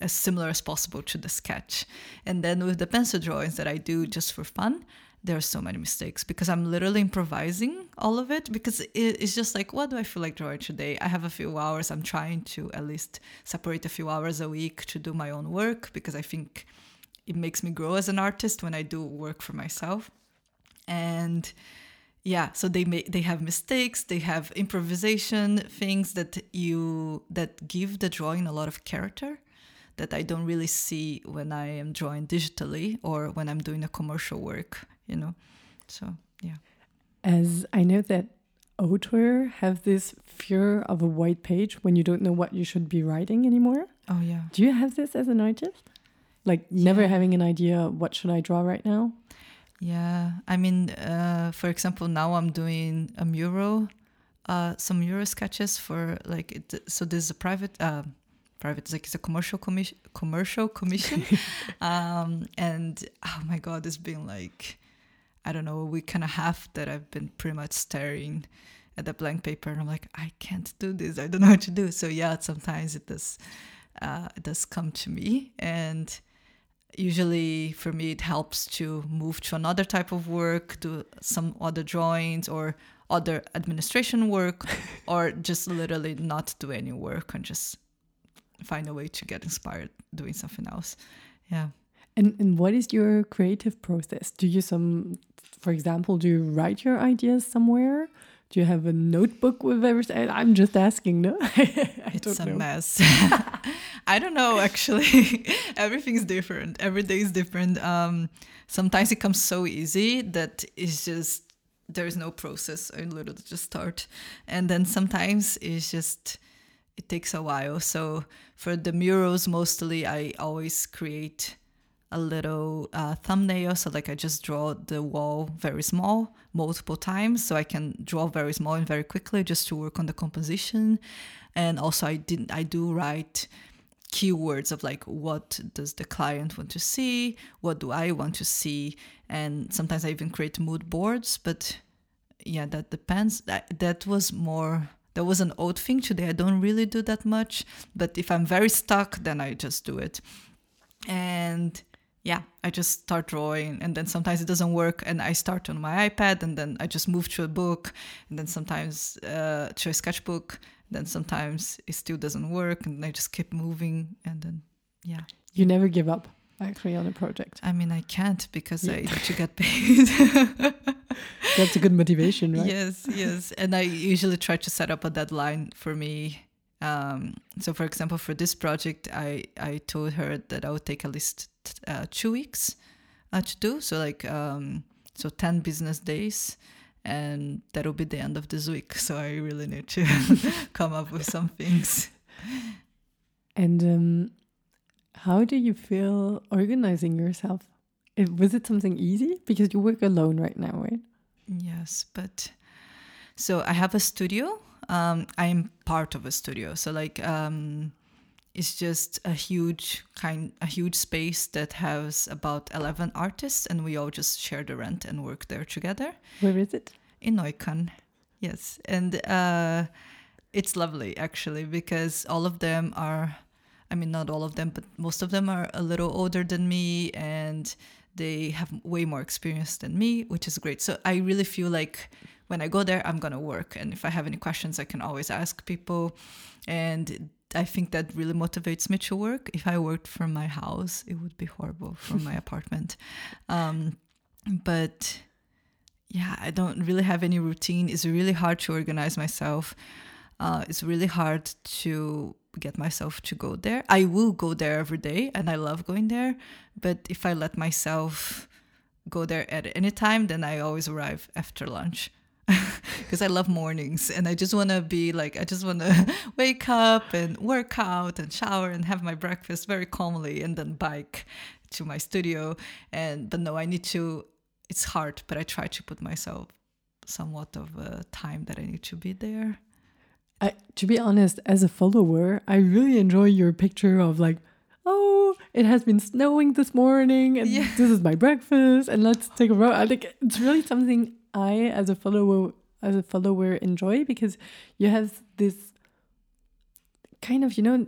as similar as possible to the sketch. And then with the pencil drawings that i do just for fun there are so many mistakes because i'm literally improvising all of it because it, it's just like what do i feel like drawing today? I have a few hours. I'm trying to at least separate a few hours a week to do my own work because i think it makes me grow as an artist when I do work for myself. And yeah, so they may they have mistakes, they have improvisation things that you that give the drawing a lot of character that I don't really see when I am drawing digitally or when I'm doing a commercial work, you know. So yeah. As I know that author have this fear of a white page when you don't know what you should be writing anymore. Oh yeah. Do you have this as an artist? Like never having an idea what should I draw right now? Yeah, I mean, uh, for example, now I'm doing a mural, uh, some mural sketches for like it, so. There's a private, uh, private it's like it's a commercial commission, commercial commission, um, and oh my god, it's been like, I don't know, a week and a half that I've been pretty much staring at the blank paper, and I'm like, I can't do this. I don't know what to do. So yeah, sometimes it does, uh, it does come to me, and usually for me it helps to move to another type of work do some other drawings or other administration work or just literally not do any work and just find a way to get inspired doing something else yeah And and what is your creative process? Do you some for example, do you write your ideas somewhere? Do you have a notebook with everything? I'm just asking, no? I it's don't a know. mess. I don't know actually. Everything's different. Every day is different. Um sometimes it comes so easy that it's just there's no process. I literally just start. And then sometimes it's just it takes a while. So for the murals mostly i always create a little uh, thumbnail. So like i just draw the wall very small multiple times so i can draw very small and very quickly just to work on the composition. And also i didn't i do write keywords of like what does the client want to see what do i want to see and sometimes i even create mood boards. But yeah that depends. That, that was more that was an old thing. Today i don't really do that much. But if i'm very stuck then i just do it. And yeah i just start drawing and then sometimes it doesn't work and i start on my ipad and then i just move to a book and then sometimes uh, to a sketchbook then sometimes it still doesn't work and I just keep moving and then yeah. You never give up actually on a project. I mean I can't because yeah. I need to get paid. That's a good motivation, right? Yes, yes. And I usually try to set up a deadline for me. Um, so for example, for this project, I, I told her that I would take at least uh, two weeks uh, to do. So like, um, so 10 business days and that'll be the end of this week. So I really need to come up with some things. And um, how do you feel organizing yourself? It, was it something easy? Because you work alone right now, right? Yes, but so I have a studio. Um, I'm part of a studio, so like um, it's just a huge kind, a huge space that has about eleven artists, and we all just share the rent and work there together. Where is it? In Neukölln. Yes, and uh, it's lovely actually because all of them are. I mean, not all of them, but most of them are a little older than me, and they have way more experience than me, which is great. So I really feel like when I go there, I'm gonna work, and if I have any questions, I can always ask people, and I think that really motivates me to work. If I worked from my house, it would be horrible from my apartment. Um, but yeah, I don't really have any routine. It's really hard to organize myself. Uh, it's really hard to get myself to go there. I will go there every day and I love going there. But if I let myself go there at any time, then I always arrive after lunch because I love mornings and I just want to be like, I just want to wake up and work out and shower and have my breakfast very calmly and then bike to my studio. And, but no, I need to, it's hard, but I try to put myself somewhat of a time that I need to be there. I, to be honest, as a follower, I really enjoy your picture of like, oh, it has been snowing this morning, and yeah. this is my breakfast, and let's take a road. I think it's really something I, as a follower, as a follower, enjoy because you have this kind of, you know,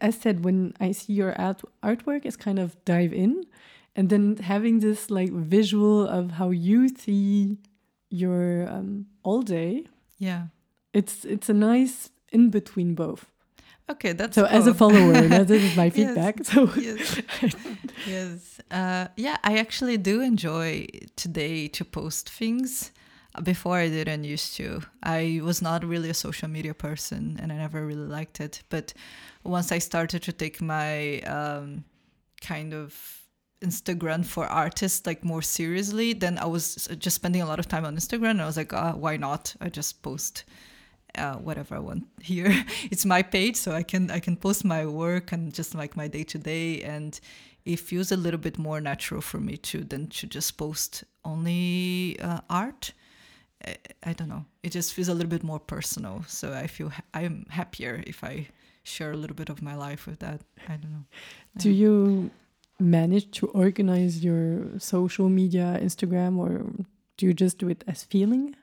as said, when I see your art artwork, is kind of dive in, and then having this like visual of how you see your um, all day. Yeah, it's it's a nice in between both. Okay, that's so. As a follower, this is my feedback. yes, so yes, yes. Uh, yeah, I actually do enjoy today to post things. Before I didn't used to. I was not really a social media person, and I never really liked it. But once I started to take my um, kind of Instagram for artists like more seriously, then I was just spending a lot of time on Instagram. And I was like, ah, why not? I just post uh, whatever I want here. it's my page, so I can I can post my work and just like my day to day, and it feels a little bit more natural for me to than to just post only uh, art. I, I, don't know. It just feels a little bit more personal. So I feel ha- I'm happier if I share a little bit of my life with that. I don't know. Do you manage to organize your social media, Instagram, or do you just do it as feeling?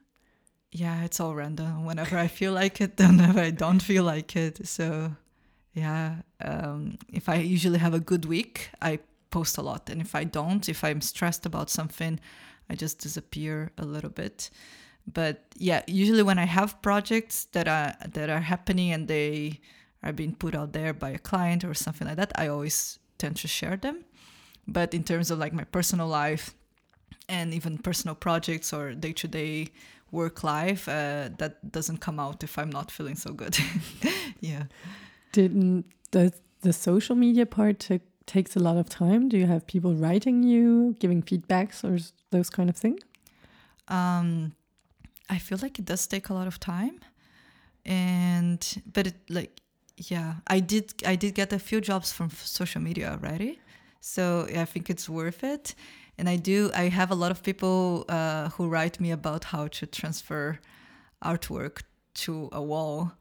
Yeah, it's all random. Whenever I feel like it, whenever I don't feel like it. So, yeah, um, if I usually have a good week, I post a lot, and if I don't, if I'm stressed about something, I just disappear a little bit. But yeah, usually when I have projects that are that are happening and they are being put out there by a client or something like that, I always tend to share them. But in terms of like my personal life and even personal projects or day to day work life uh, that doesn't come out if I'm not feeling so good. yeah. Didn't the the social media part takes a lot of time? Do you have people writing you, giving feedbacks, or those kind of things? Um, I feel like it does take a lot of time, and but it like yeah, I did I did get a few jobs from social media already, so I think it's worth it and I do. I have a lot of people uh, who write me about how to transfer artwork to a wall.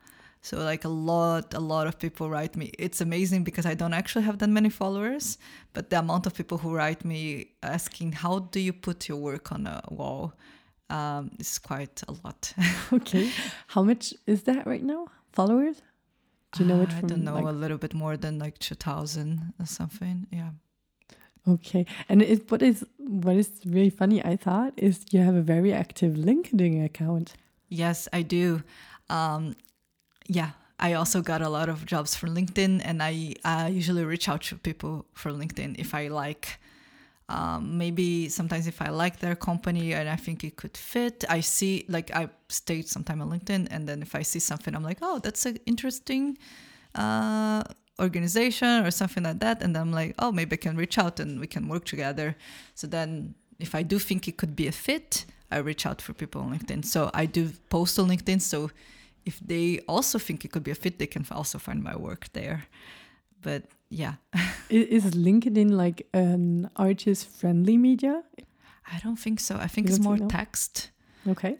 So like a lot, a lot of people write me. It's amazing because I don't actually have that many followers, but the amount of people who write me asking how do you put your work on a wall um, is quite a lot. okay, how much is that right now? Followers? Do you know it Uh, from? I don't know, like- a little bit more than like two thousand or something. Yeah. Okay, and it, what is what is really funny? I thought is you have a very active LinkedIn account. Yes, I do. Um, yeah, I also got a lot of jobs from LinkedIn, and I usually reach out to people from LinkedIn if I like. Um, maybe sometimes if I like their company and I think it could fit, I see like I stayed sometime on LinkedIn, and then if I see something, I'm like, oh, that's an interesting uh, organization or something like that, and I'm like, oh, maybe I can reach out and we can work together. So then, if I do think it could be a fit, I reach out for people on LinkedIn. So I do post on LinkedIn. So if they also think it could be a fit, they can also find my work there. But yeah, Is LinkedIn like an artist-friendly media? I don't think so. I think You it's more no? text. Okay.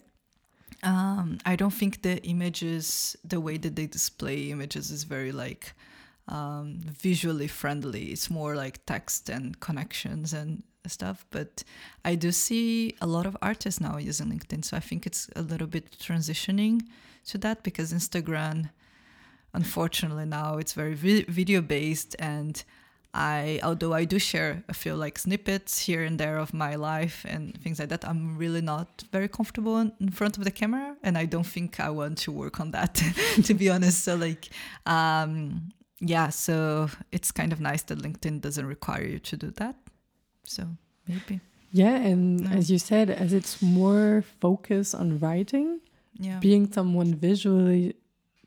Um, I don't think the images, the way that they display images, is very like um, visually friendly. It's more like text and connections and stuff. But I do see a lot of artists now using LinkedIn, so I think it's a little bit transitioning to that because Instagram, unfortunately, now it's very vi- video based and. I, although I do share a few like snippets here and there of my life and things like that, I'm really not very comfortable in, in front of the camera, and I don't think I want to work on that, to be honest. So like, um, yeah, so it's kind of nice that LinkedIn doesn't require you to do that. So maybe, Yeah, and No. as you said, as it's more focus on writing, yeah, being someone visually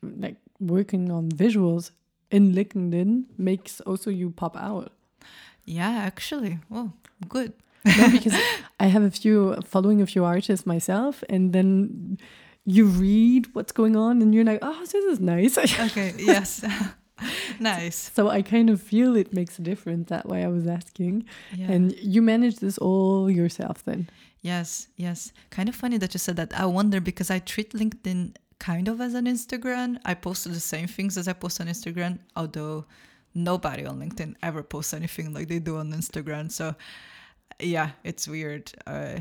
like working on visuals in LinkedIn makes also you pop out. yeah. Actually, well, good. no, because I have a few following a few artists myself, and then you read what's going on, and you're like, "Oh, this is nice." Okay, yes, nice. so I kind of feel it makes a difference. That way, I was asking, Yeah. and you manage this all yourself, then. Yes, yes. Kind of funny that you said that. I wonder because I treat LinkedIn kind of as an Instagram. I post the same things as I post on Instagram, although nobody on LinkedIn ever posts anything like they do on Instagram. So, yeah, it's weird. Uh,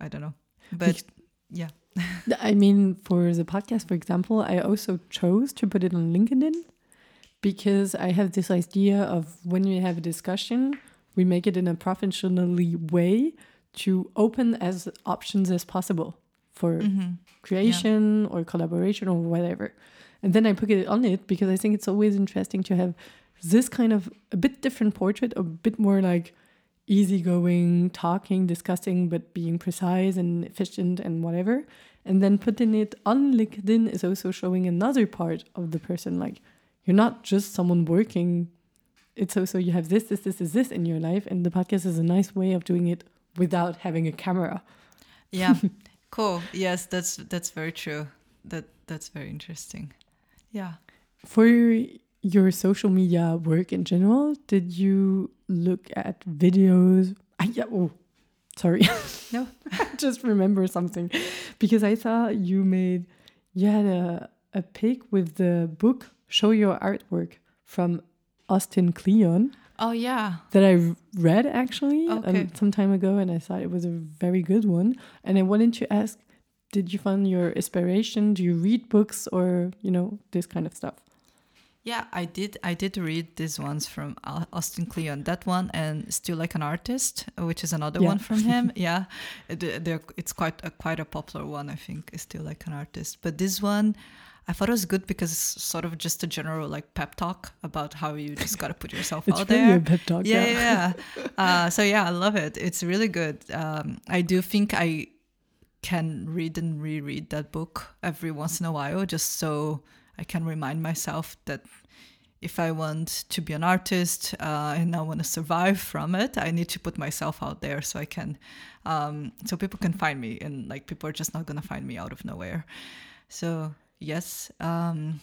I don't know. But yeah. I mean, for the podcast, for example, I also chose to put it on LinkedIn because I have this idea of when we have a discussion, we make it in a professionally way to open as options as possible for hmm creation or collaboration or whatever. And then I put it on it because I think it's always interesting to have this kind of a bit different portrait, a bit more like easygoing, talking, discussing, but being precise and efficient and whatever. And then putting it on LinkedIn is also showing another part of the person. Like you're not just someone working. It's also you have this, this, this, this, this in your life, and the podcast is a nice way of doing it without having a camera. Yeah. cool. Yes, that's that's very true. That that's very interesting. Yeah. For your social media work in general, did you look at videos? Ah, yeah, oh, sorry. No. Just remember something. Because I saw you made, you had a, a pic with the book Show Your Artwork from Austin Kleon Oh yeah. that I read actually Okay. um, some time ago and I thought it was a very good one. And I wanted to ask, did you find your inspiration? Do you read books or, you know, this kind of stuff? Yeah, I did. I did read these ones from Austin Kleon. That one and Steal Like an Artist, which is another Yeah. one from him. yeah, they're, it's quite a, quite a popular one. I think Steal Like an Artist. But this one, I thought it was good because it's sort of just a general like pep talk about how you just gotta put yourself It's out really there. a pep talk. yeah, yeah. yeah. uh, so yeah, I love it. It's really good. Um, I do think I can read and reread that book every once in a while, just so I can remind myself that if I want to be an artist uh, and I want to survive from it, I need to put myself out there so I can, um, so people can find me, and like people are just not gonna find me out of nowhere. So yes, um,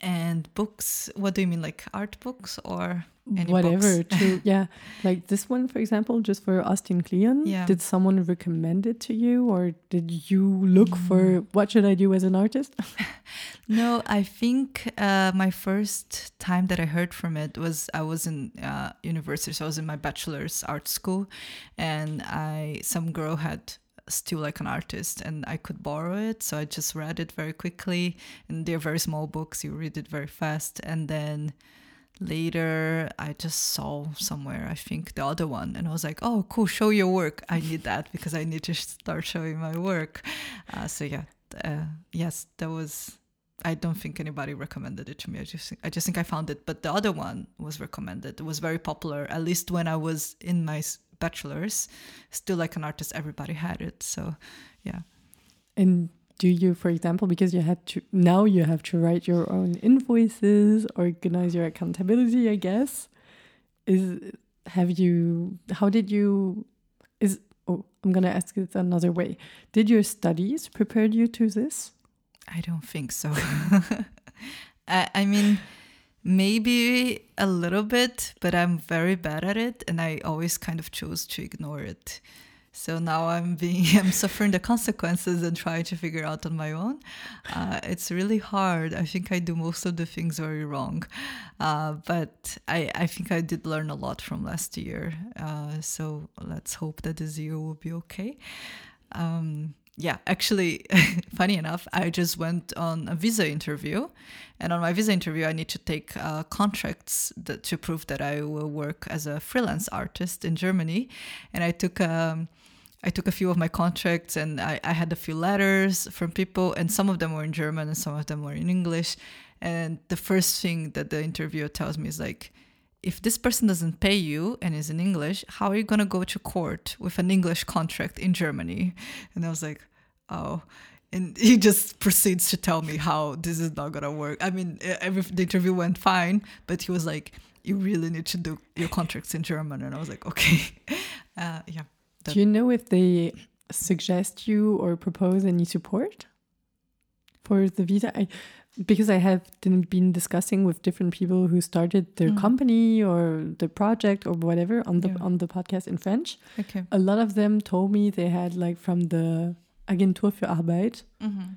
and books. What do you mean, like art books or any whatever to yeah like this one for example just for austin kleon Yeah. did someone recommend it to you or did you look for Mm. what should i do as an artist No, I think uh, my first time that I heard from it was I was in uh, university, so I was in my bachelor's art school, and I some girl had steal like an artist, and I could borrow it, so I just read it very quickly, and they're very small books, you read it very fast, and then later I just saw somewhere I think the other one, and I was like, oh, cool, show your work. I need that because I need to start showing my work. Uh, so yeah, uh, yes, that was. I don't think anybody recommended it to me. I just I just think I found it, but the other one was recommended. It was very popular, at least when I was in my bachelor's. Steal, like an artist, everybody had it. So, yeah. and do you for example because you had to now you have to write your own invoices organize your accountability i guess is have you how did you is oh i'm gonna ask it another way did your studies prepare you to this I don't think so. I, I mean, maybe a little bit, but I'm very bad at it, and I always kind of chose to ignore it. So now I'm being, I'm suffering the consequences and trying to figure out on my own. Uh, it's really hard. I think I do most of the things very wrong, uh, but I, I think I did learn a lot from last year. Uh, so let's hope that this year will be okay. Um, yeah, actually, funny enough, I just went on a visa interview, and on my visa interview, I need to take uh, contracts that, to prove that I will work as a freelance artist in Germany, and I took um, I took a few of my contracts, and I, I had a few letters from people, and some of them were in German, and some of them were in English, and the first thing that the interviewer tells me is like. If this person doesn't pay you and is in English, how are you going to go to court with an English contract in Germany? And I was like, oh. And he just proceeds to tell me how this is not gonna work. I mean every the interview went fine but he was like you really need to do your contracts in german. And i was like okay. Uh, yeah That- do you know if they suggest you or propose any support for the visa? I, because i have been been discussing with different people who started their Mm. company or the project or whatever on the Yeah. on the podcast in french okay a lot of them told me they had like from the agentur für arbeit mm-hmm.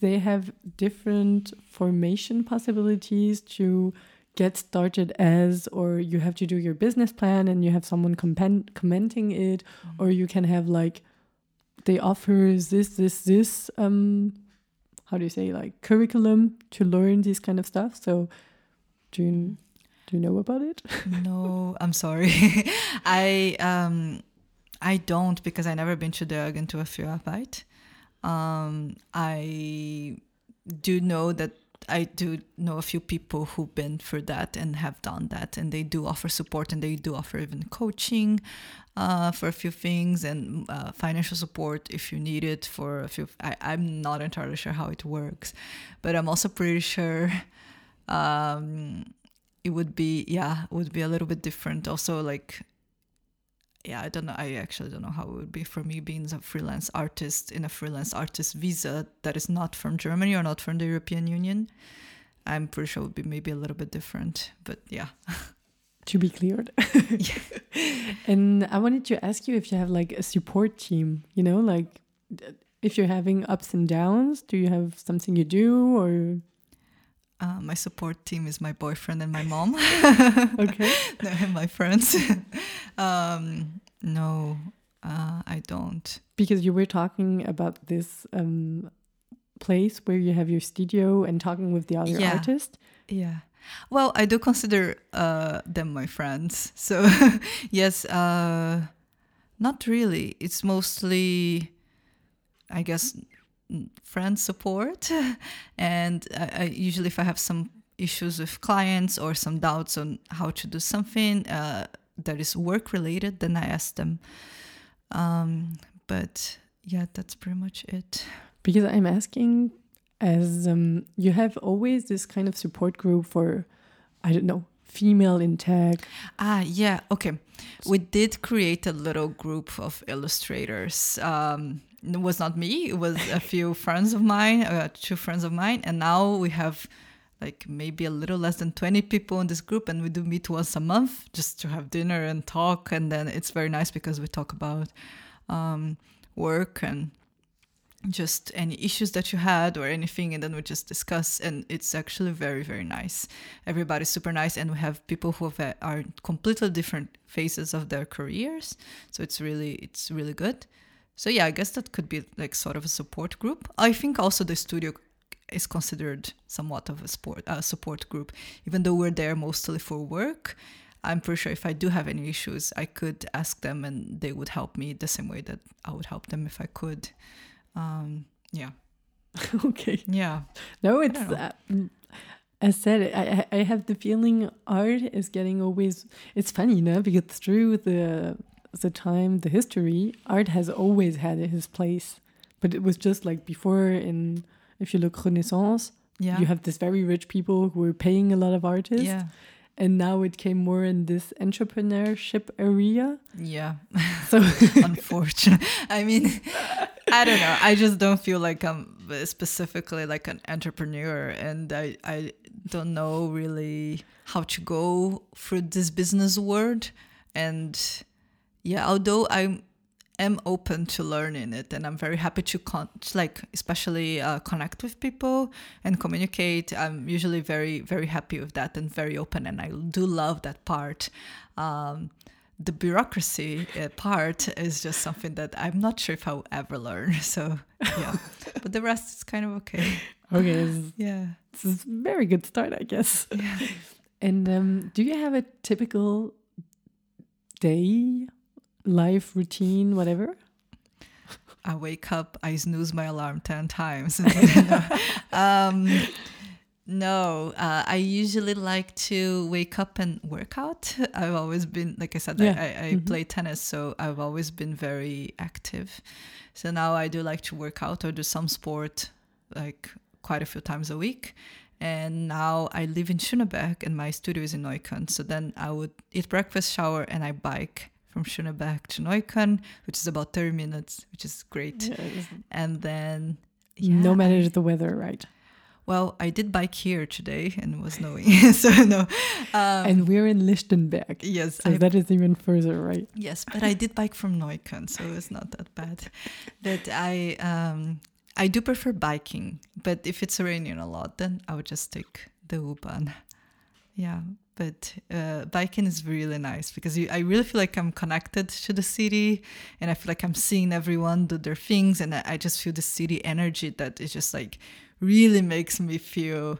they have different formation possibilities to get started as or you have to do your business plan and you have someone commenting it or you can have like they offer this this this um how do you say like curriculum to learn this kind of stuff? So do you do you know about it? No i'm sorry. I um i don't because i never been to the agentur a arbeit um i do know that I do know a few people who've been through that and have done that, and they do offer support and they do offer even coaching uh, for a few things and uh, financial support if you need it for a few. I, I'm not entirely sure how it works, but I'm also pretty sure um, it would be yeah, would be a little bit different. Also, like yeah, I don't know. I actually don't know how it would be for me being a freelance artist in a freelance artist visa that is not from Germany or not from the European Union. I'm pretty sure it would be maybe a little bit different, but yeah. to be cleared and i wanted to ask you if you have like a support team you know like if you're having ups and downs do you have something you do or Uh, my support team is my boyfriend and my mom. okay no, and my friends. um, no, uh, I don't. because you were talking about this um place where you have your studio and talking with the other Yeah. artist Yeah. Well, I do consider uh, them my friends. So, yes, uh, not really. It's mostly, I guess, friend support. and I, I usually, if I have some issues with clients or some doubts on how to do something uh, that is work related, then I ask them. Um, but yeah, that's pretty much it. because i'm asking as um you have always this kind of support group for i don't know female in tech Ah, yeah. Okay. We did create a little group of illustrators. Um, it was not me, it was a few friends of mine, uh, two friends of mine. And now we have like maybe a little less than 20 people in this group and we do meet once a month just to have dinner and talk and then it's very nice because we talk about um, work and just any issues that you had or anything and then we just discuss and it's actually very very nice. Everybody's super nice and we have people who have, are completely different phases of their careers. So it's really it's really good. So yeah i guess that could be like sort of a support group. I think also the studio is considered somewhat of a uh, support group. Even though we're there mostly for work i'm pretty sure if i do have any issues i could ask them and they would help me the same way that i would help them if i could um, yeah. okay. Yeah. No, it's. Uh, I said I I have the feeling art is getting always. It's funny, you know, because through the the time, the history, art has always had his place, but it was just like before in. If you look Renaissance, yeah. you have this very rich people who were paying a lot of artists. Yeah and now it came more in this entrepreneurship area. Yeah. So unfortunate. I mean, I don't know. I just don't feel like I'm specifically like an entrepreneur, and I I don't know really how to go through this business world. And yeah, although I'm am open to learning it and i'm very happy to con- like especially uh, connect with people and communicate. I'm usually very very happy with that and very open and i do love that part. Um, the bureaucracy uh, part is just something that i'm not sure if i'll ever learn so yeah. But the rest is kind of okay. Okay yeah. it's a very good start i guess. Yeah. And um, do you have a typical day life routine, whatever? I wake up, I snooze my alarm 10 times. um, no, uh, I usually like to wake up and work out. I've always been, like I said, yeah. I, I, I mm-hmm. play tennis, so I've always been very active. So now I do like to work out or do some sport like quite a few times a week. And now I live in Schöneberg and my studio is in Neukölln. So then I would eat breakfast, shower, and I bike from Schöneberg to Neukölln, which is about 30 minutes, which is great. and then, yeah, no matter the weather, right? Well, I did bike here today and it was snowing, so no. Um, and we're in Lichtenberg. Yes, so I, that is even further, right? Yes, but I did bike from Neukölln, so it's not that bad. But I, um, I do prefer biking. But if it's raining a lot, then I would just take the U-Bahn. Yeah, but uh, biking is really nice because you, I really feel like I'm connected to the city and I feel like I'm seeing everyone do their things and I, I just feel the city energy that is just like really makes me feel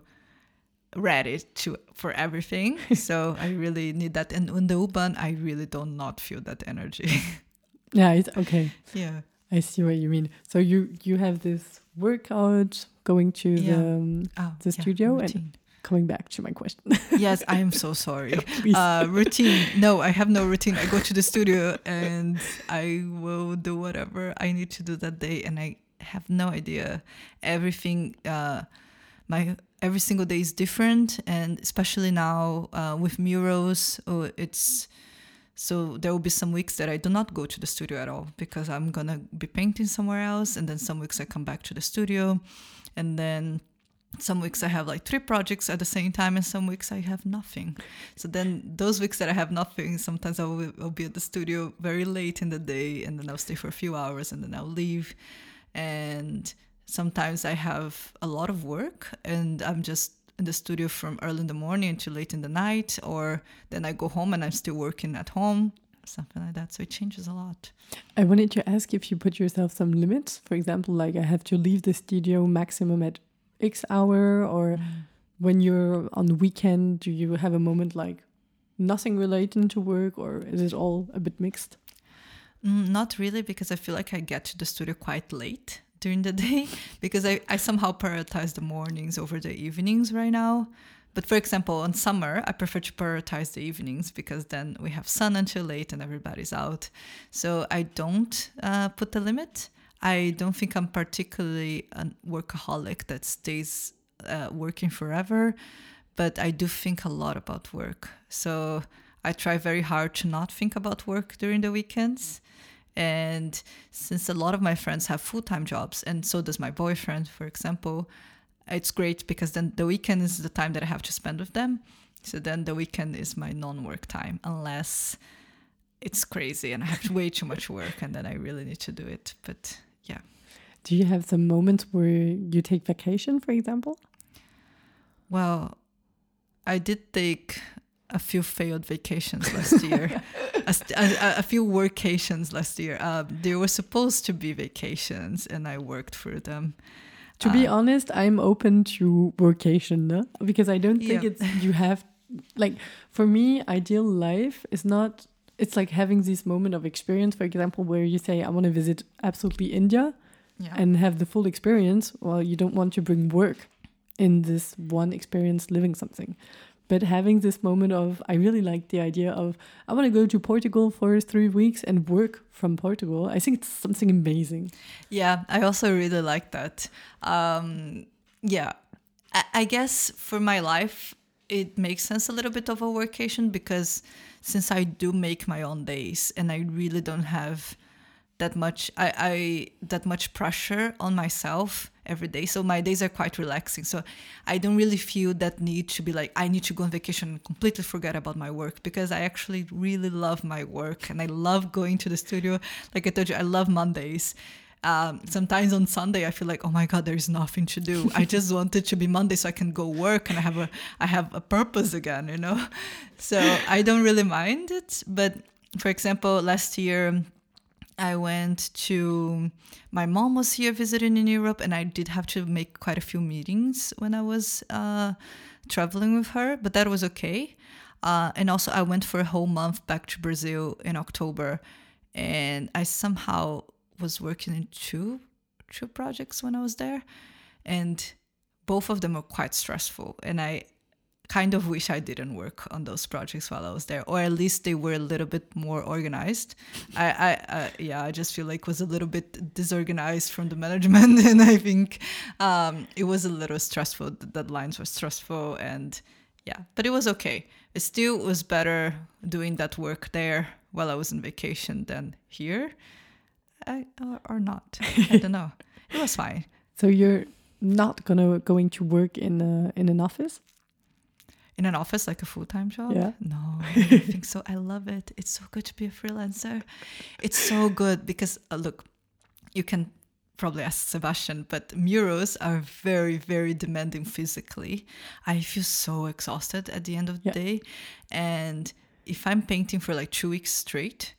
ready to for everything. so I really need that. And in the U-Bahn, I really do not not feel that energy. yeah, it's okay. Yeah. I see what you mean. So you you have this workout going to yeah. the um, oh, the yeah, studio routine. and coming back to my question. yes, I am so sorry. uh, routine. No, I have no routine. I go to the studio and I will do whatever I need to do that day, and I have no idea. Everything, uh, my every single day is different, and especially now uh, with murals, oh, it's. So there will be some weeks that I do not go to the studio at all because I'm gonna be painting somewhere else, and then some weeks I come back to the studio, and then some weeks I have like three projects at the same time, and some weeks I have nothing. So then those weeks that I have nothing, sometimes I'll, I'll be at the studio very late in the day, and then I'll stay for a few hours, and then I'll leave. And sometimes I have a lot of work, and I'm just in the studio from early in the morning until late in the night, or then I go home and I'm still working at home something like that. So it changes a lot. I wanted to ask if you put yourself some limits. For example, like I have to leave the studio maximum at X hour or mm. when you're on the weekend, do you have a moment like nothing relating to work or is it all a bit mixed? Mm, not really, because I feel like I get to the studio quite late during the day because I, I somehow prioritize the mornings over the evenings right now. But for example, on summer, I prefer to prioritize the evenings because then we have sun until late and everybody's out. So I don't uh, put the limit. I don't think I'm particularly a workaholic that stays uh, working forever, but I do think a lot about work. So I try very hard to not think about work during the weekends. And since a lot of my friends have full time jobs, and so does my boyfriend, for example, it's great because then the weekend is the time that I have to spend with them. So then the weekend is my non-work time, unless it's crazy and I have way too much work, and then I really need to do it. But yeah. Do you have some moments where you take vacation, for example? Well, I did take a few failed vacations last year, a, a, a, few workations last year. Um, there were supposed to be vacations, and I worked through them. To be uh, honest, I'm open to workation no? because I don't think yeah. it's you have like for me ideal life is not it's like having this moment of experience for example where you say I want to visit absolutely India yeah. and have the full experience well you don't want to bring work in this one experience living something. But having this moment of i really like the idea of i want to go to portugal for three weeks and work from portugal i think it's something amazing. Yeah i also really like that. Um, yeah I, I guess for my life it makes sense a little bit of a workation because since i do make my own days and i really don't have that much I, I that much pressure on myself every day. So my days are quite relaxing. So i don't really feel that need to be like i need to go on vacation and completely forget about my work because i actually really love my work and i love going to the studio. Like i told you i love mondays um, sometimes on Sunday I feel like oh my god there is nothing to do. I just want it to be Monday so I can go work and I have a I have a purpose again, you know. So I don't really mind it. But for example, last year I went to my mom was here visiting in Europe, and I did have to make quite a few meetings when I was uh, traveling with her, but that was okay. Uh, and also, I went for a whole month back to Brazil in October, and I somehow was working in two two projects when I was there, and both of them were quite stressful. And I kind of wish I didn't work on those projects while I was there, or at least they were a little bit more organized. I, I, I yeah, I just feel like was a little bit disorganized from the management, and I think um, it was a little stressful. The deadlines were stressful, and yeah, but it was okay. It still was better doing that work there while I was on vacation than here, I, or, or not. I don't know. It was fine. So you're not gonna going to work in a, in an office? in an office like a full-time job yeah no i think so i love it it's so good to be a freelancer it's so good because uh, look you can probably ask sebastian but murals are very very demanding physically i feel so exhausted at the end of the yeah. day and if i'm painting for like two weeks straight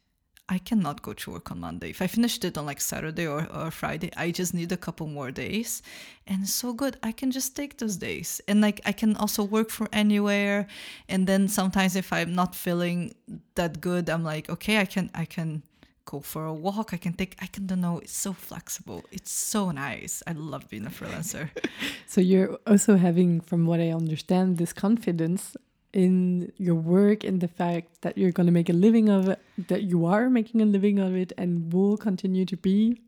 I cannot go to work on Monday. If I finished it on like Saturday or, or Friday, I just need a couple more days. And so good. I can just take those days. And like I can also work from anywhere. And then sometimes if I'm not feeling that good, I'm like, okay, I can I can go for a walk. I can take I can don't know. It's so flexible. It's so nice. I love being a freelancer. so you're also having, from what I understand, this confidence in your work and the fact that you're going to make a living of it, that you are making a living of it and will continue to be?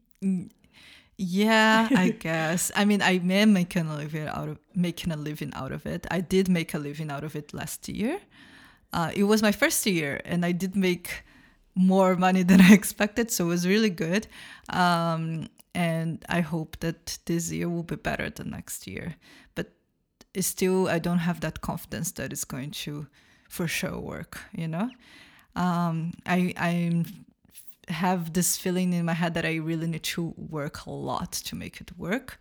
Yeah, I guess. I mean, I am making a living out of making a living out of it. I did make a living out of it last year. Uh, it was my first year, and I did make more money than I expected, so it was really good. Um, and I hope that this year will be better than next year. Still I don't have that confidence that it's going to for sure work. You know, um, I I have this feeling in my head that I really need to work a lot to make it work,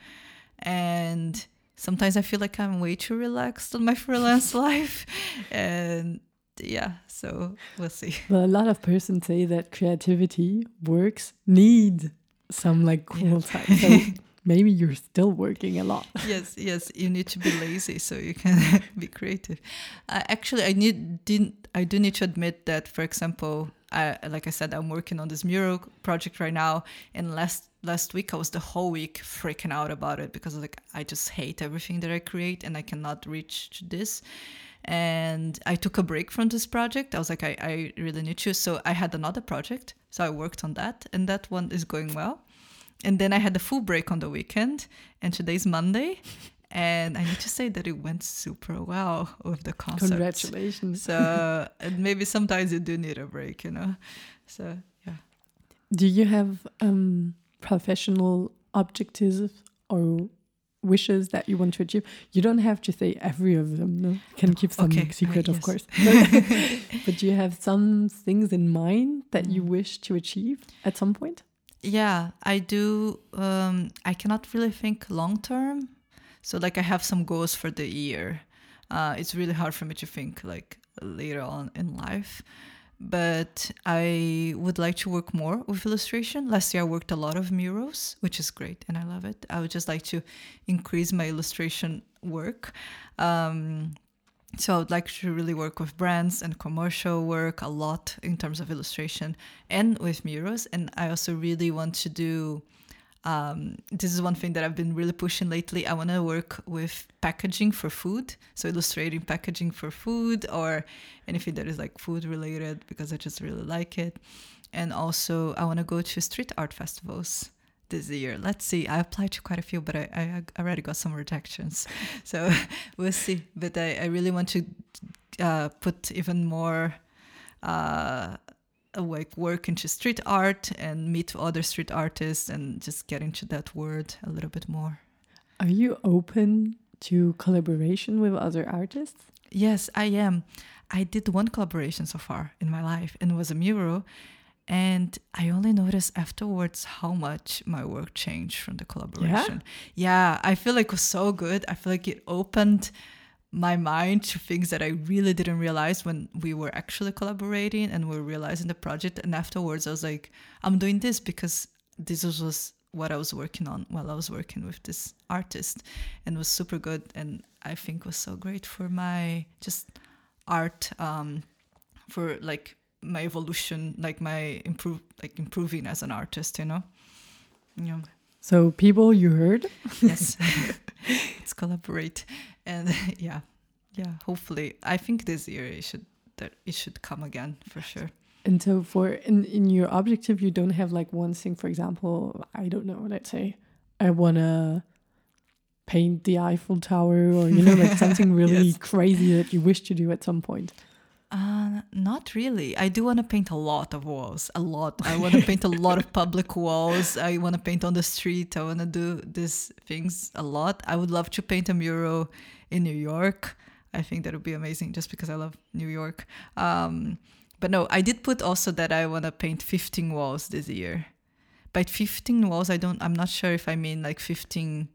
and sometimes I feel like I'm way too relaxed on my freelance life, and yeah, so we'll see. Well, a lot of persons say that creativity works need some like cool yeah. time. So maybe you're still working a lot. yes, yes, you need to be lazy so you can be creative. Uh, actually, I need didn't I do need to admit that, for example, I, like I said, I'm working on this mural project right now, and last last week I was the whole week freaking out about it because like I just hate everything that I create and I cannot reach to this. And I took a break from this project. I was like, I, I really need to. So I had another project. So I worked on that, and that one is going well and then I had a full break on the weekend, and today's Monday. And I need to say that it went super well with the concert. Congratulations. So and maybe sometimes you do need a break, you know. So yeah. Do you have um, professional objectives or wishes that you want to achieve. You don't have to say every of them. No, you can keep some Okay, secret, uh, of yes. course. but do you have some things in mind that you Mm. wish to achieve at some point? Yeah, I do. Um, I cannot really think long term. So, like, I have some goals for the year. Uh, it's really hard for me to think like later on in life. But I would like to work more with illustration. Last year, I worked a lot of murals, which is great, and I love it. I would just like to increase my illustration work. Um, so I would like to really work with brands and commercial work a lot in terms of illustration and with murals. And I also really want to do. Um, this is one thing that I've been really pushing lately. I want to work with packaging for food, so illustrating packaging for food or anything that is like food related because I just really like it. And also, I want to go to street art festivals this year. Let's see. I applied to quite a few, but I, I already got some rejections. So we'll see. But I, I really want to uh, put even more uh, like work into street art and meet other street artists and just get into that world a little bit more. Are you open to collaboration with other artists? Yes, I am. I did one collaboration so far in my life, and it was a mural. And I only noticed afterwards how much my work changed from the collaboration. Yeah, yeah I feel like it was so good. I feel like it opened my mind to things that I really didn't realize when we were actually collaborating and we were realizing the project. And afterwards, I was like, I'm doing this because this was- what I was working on while I was working with this artist, and it was super good. And I think was so great for my just art, um, for like my evolution, like my improve, like improving as an artist. You know, yeah So, people you heard, yes let's collaborate and yeah yeah hopefully i think this year it should that it should come again for sure and so for in in your objective, you don't have like one thing. For example, I don't know. Let's say I wanna paint the Eiffel Tower, or you know, like something really Yes. crazy that you wish to do at some point. Uh not really. I do want to paint a lot of walls a lot. I want to paint a lot of public walls. I want to paint on the street. I want to do these things a lot. I would love to paint a mural in new york. I think that would be amazing just because i love new york. Um but no i did put also that i want to paint 15 walls this year. By 15 walls i don't i'm not sure if i mean like 15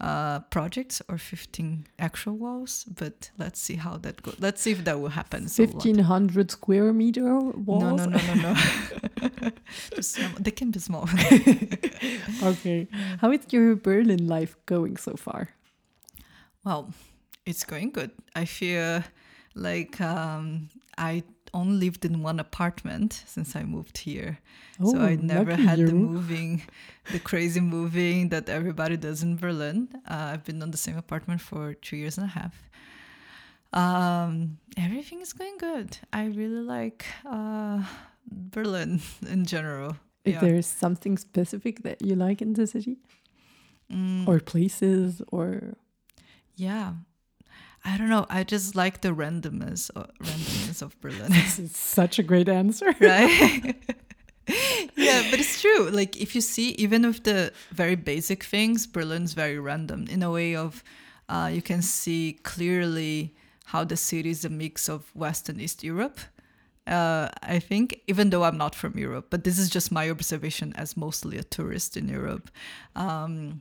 uh projects or 15 actual walls but let's see how that goes let's see if that will happen So, Fifteen hundred square meter walls. no no no no no they can be small okay. How is your Berlin life going so far? well it's going good i feel like um i only lived in one apartment since i moved here so I Oh, never had the moving, the crazy moving that everybody does in Berlin. Uh, I've been on the same apartment for two years and a half. Um, everything is going good. I really like uh, Berlin in general. Is yeah. there something specific that you like in the city, Mm, or places, or yeah, I don't know. I just like the randomness, of, randomness of Berlin. this is such a great answer. right? yeah, but it's true. Like if you see, even with the very basic things, Berlin's very random in a way of uh, you can see clearly how the city is a mix of West and East Europe. Uh, I think, even though I'm not from Europe, but this is just my observation as mostly a tourist in Europe. Um,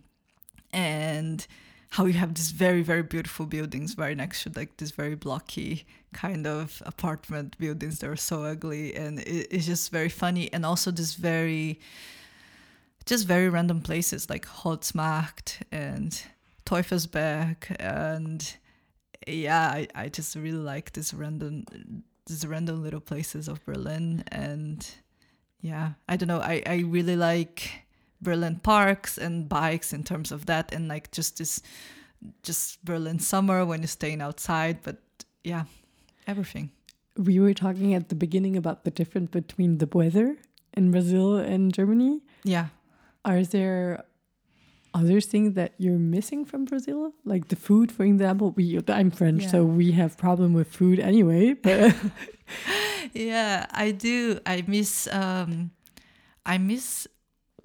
and how you have these very, very beautiful buildings right next to like this very blocky kind of apartment buildings that are so ugly. And it, it's just very funny. And also this very, just very random places like Holzmarkt and Teufelsberg. And yeah, I, I just really like this random, these random little places of Berlin. And yeah, I don't know. I, I really like Berlin parks and bikes in terms of that, and like just this, just Berlin summer when you're staying outside. But yeah, everything. We were talking at the beginning about the difference between the weather in Brazil and Germany. Yeah. Are there other things that you're missing from Brazil, like the food, for example? We I'm French, Yeah. so we have problem with food anyway. But yeah, I do. I miss um I miss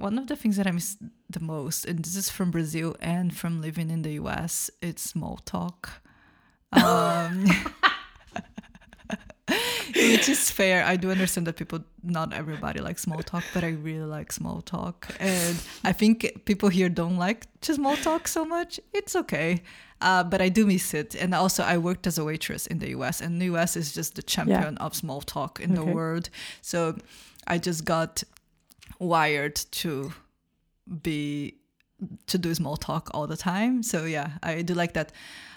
one of the things that I miss the most, and this is from Brazil and from living in the US. It's small talk. Um, which is fair. I do understand that people, not everybody likes small talk, but I really like small talk. And I think people here don't like small talk so much. It's okay. Uh, but I do miss it. And also, I worked as a waitress in the US, and the US is just the champion of small talk in the world. So I just got wired to be to do small talk all the time. So yeah, I do like that.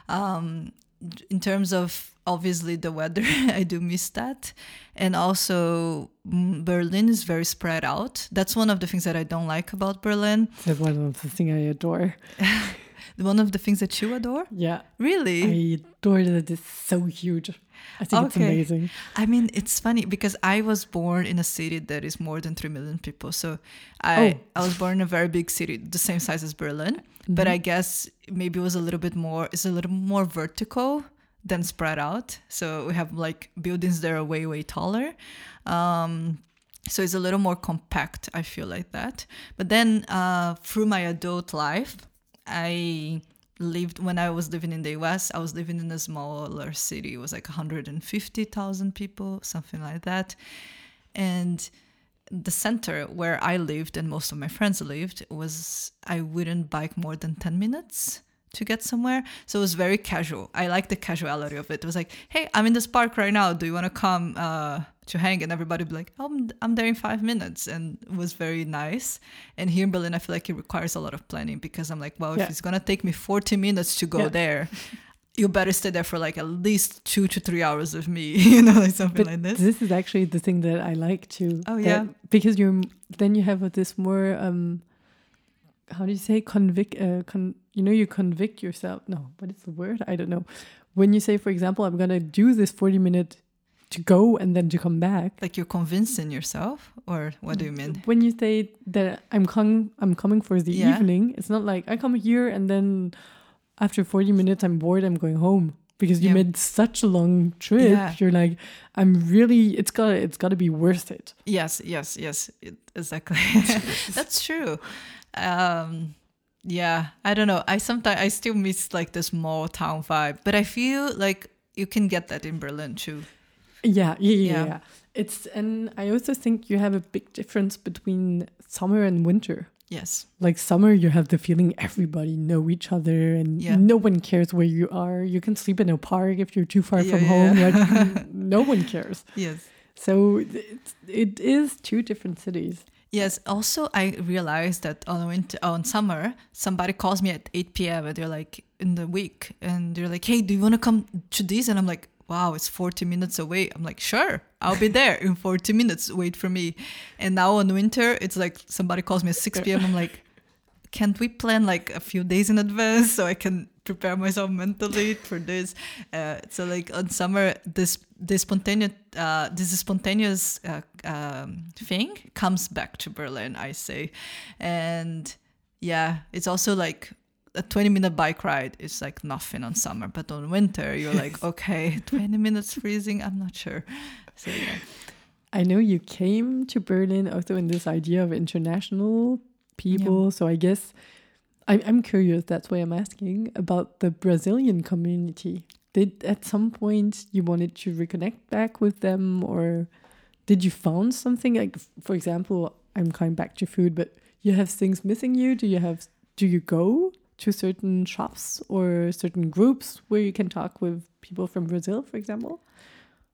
Um, in terms of obviously the weather, I do miss that, and also mm, Berlin is very spread out. That's one of the things that I don't like about Berlin. That's one of the things I adore. One of the things that you adore, Yeah, really. I adore that it's so huge. I think it's amazing. I mean, it's funny because I was born in a city that is more than 3 million people. So I, Oh. I was born in a very big city, the same size as Berlin. But I guess maybe it was a little bit more, it's a little more vertical than spread out. So we have like buildings that are way, way taller. Um, so it's a little more compact, I feel like that. But then uh, through my adult life, I lived when I was living in the US, I was living in a smaller city. It was like 150,000 people, something like that. And the center where I lived and most of my friends lived was I wouldn't bike more than 10 minutes to get somewhere. So it was very casual. I like the casuality of it. It was like, hey, I'm in this park right now. Do you want to come uh, to hang? And everybody would be like, oh, I'm, I'm there in five minutes. And it was very nice. And here in Berlin, I feel like it requires a lot of planning because I'm like, well, Yeah. if it's going to take me 40 minutes to go Yeah. there, you better stay there for like at least two to three hours with me, you know, like something But like this. this is actually the thing that I like too. Oh, that- yeah? because you're then you have this more um, how do you say convict? Uh, con, you know, you convict yourself. No, what is the word? I don't know. When you say, for example, I'm gonna do this 40 minute to go and then to come back. Like you're convincing yourself, or what do you mean? When you say that I'm com- I'm coming for the Yeah. evening, it's not like I come here and then after 40 minutes I'm bored, I'm going home. Because you Yeah. made such a long trip, Yeah. you're like, I'm really. It's gotta, it's gotta be worth it. Yes, yes, yes, it, exactly. That's true. Um, yeah, I don't know. I sometimes I still miss like the small town vibe, but I feel like you can get that in Berlin too. Yeah, yeah, yeah, Yeah. It's and I also think you have a big difference between summer and winter. Yes, Like summer, you have the feeling everybody know each other and Yeah. no one cares where you are. You can sleep in a park if you're too far Yeah, from home. Like no one cares. yes, So it's, it is two different cities. yes. Also, I realized that on winter, on summer, somebody calls me at eight p.m. and they're like in the week, and they're like, "Hey, do you want to come to this?" And I'm like. Wow, it's 40 minutes away. I'm like, sure, I'll be there in 40 minutes. Wait for me. And now in winter, it's like somebody calls me at 6 p.m. I'm like, can't we plan like a few days in advance so I can prepare myself mentally for this? Uh, so like on summer, this this spontaneous uh, this spontaneous uh, um, thing comes back to Berlin, I say, and yeah, it's also like a 20 minute bike ride is like nothing on summer, but on winter you're like, okay, 20 minutes freezing, I'm not sure. So yeah. I know you came to Berlin also in this idea of international people. So I guess I'm, I'm curious, that's why I'm asking about the Brazilian community. Did at some point you wanted to reconnect back with them or did you found something like for example, I'm coming back to food, but you have things missing you? Do you have do you go to certain shops or certain groups where you can talk with people from Brazil, for example?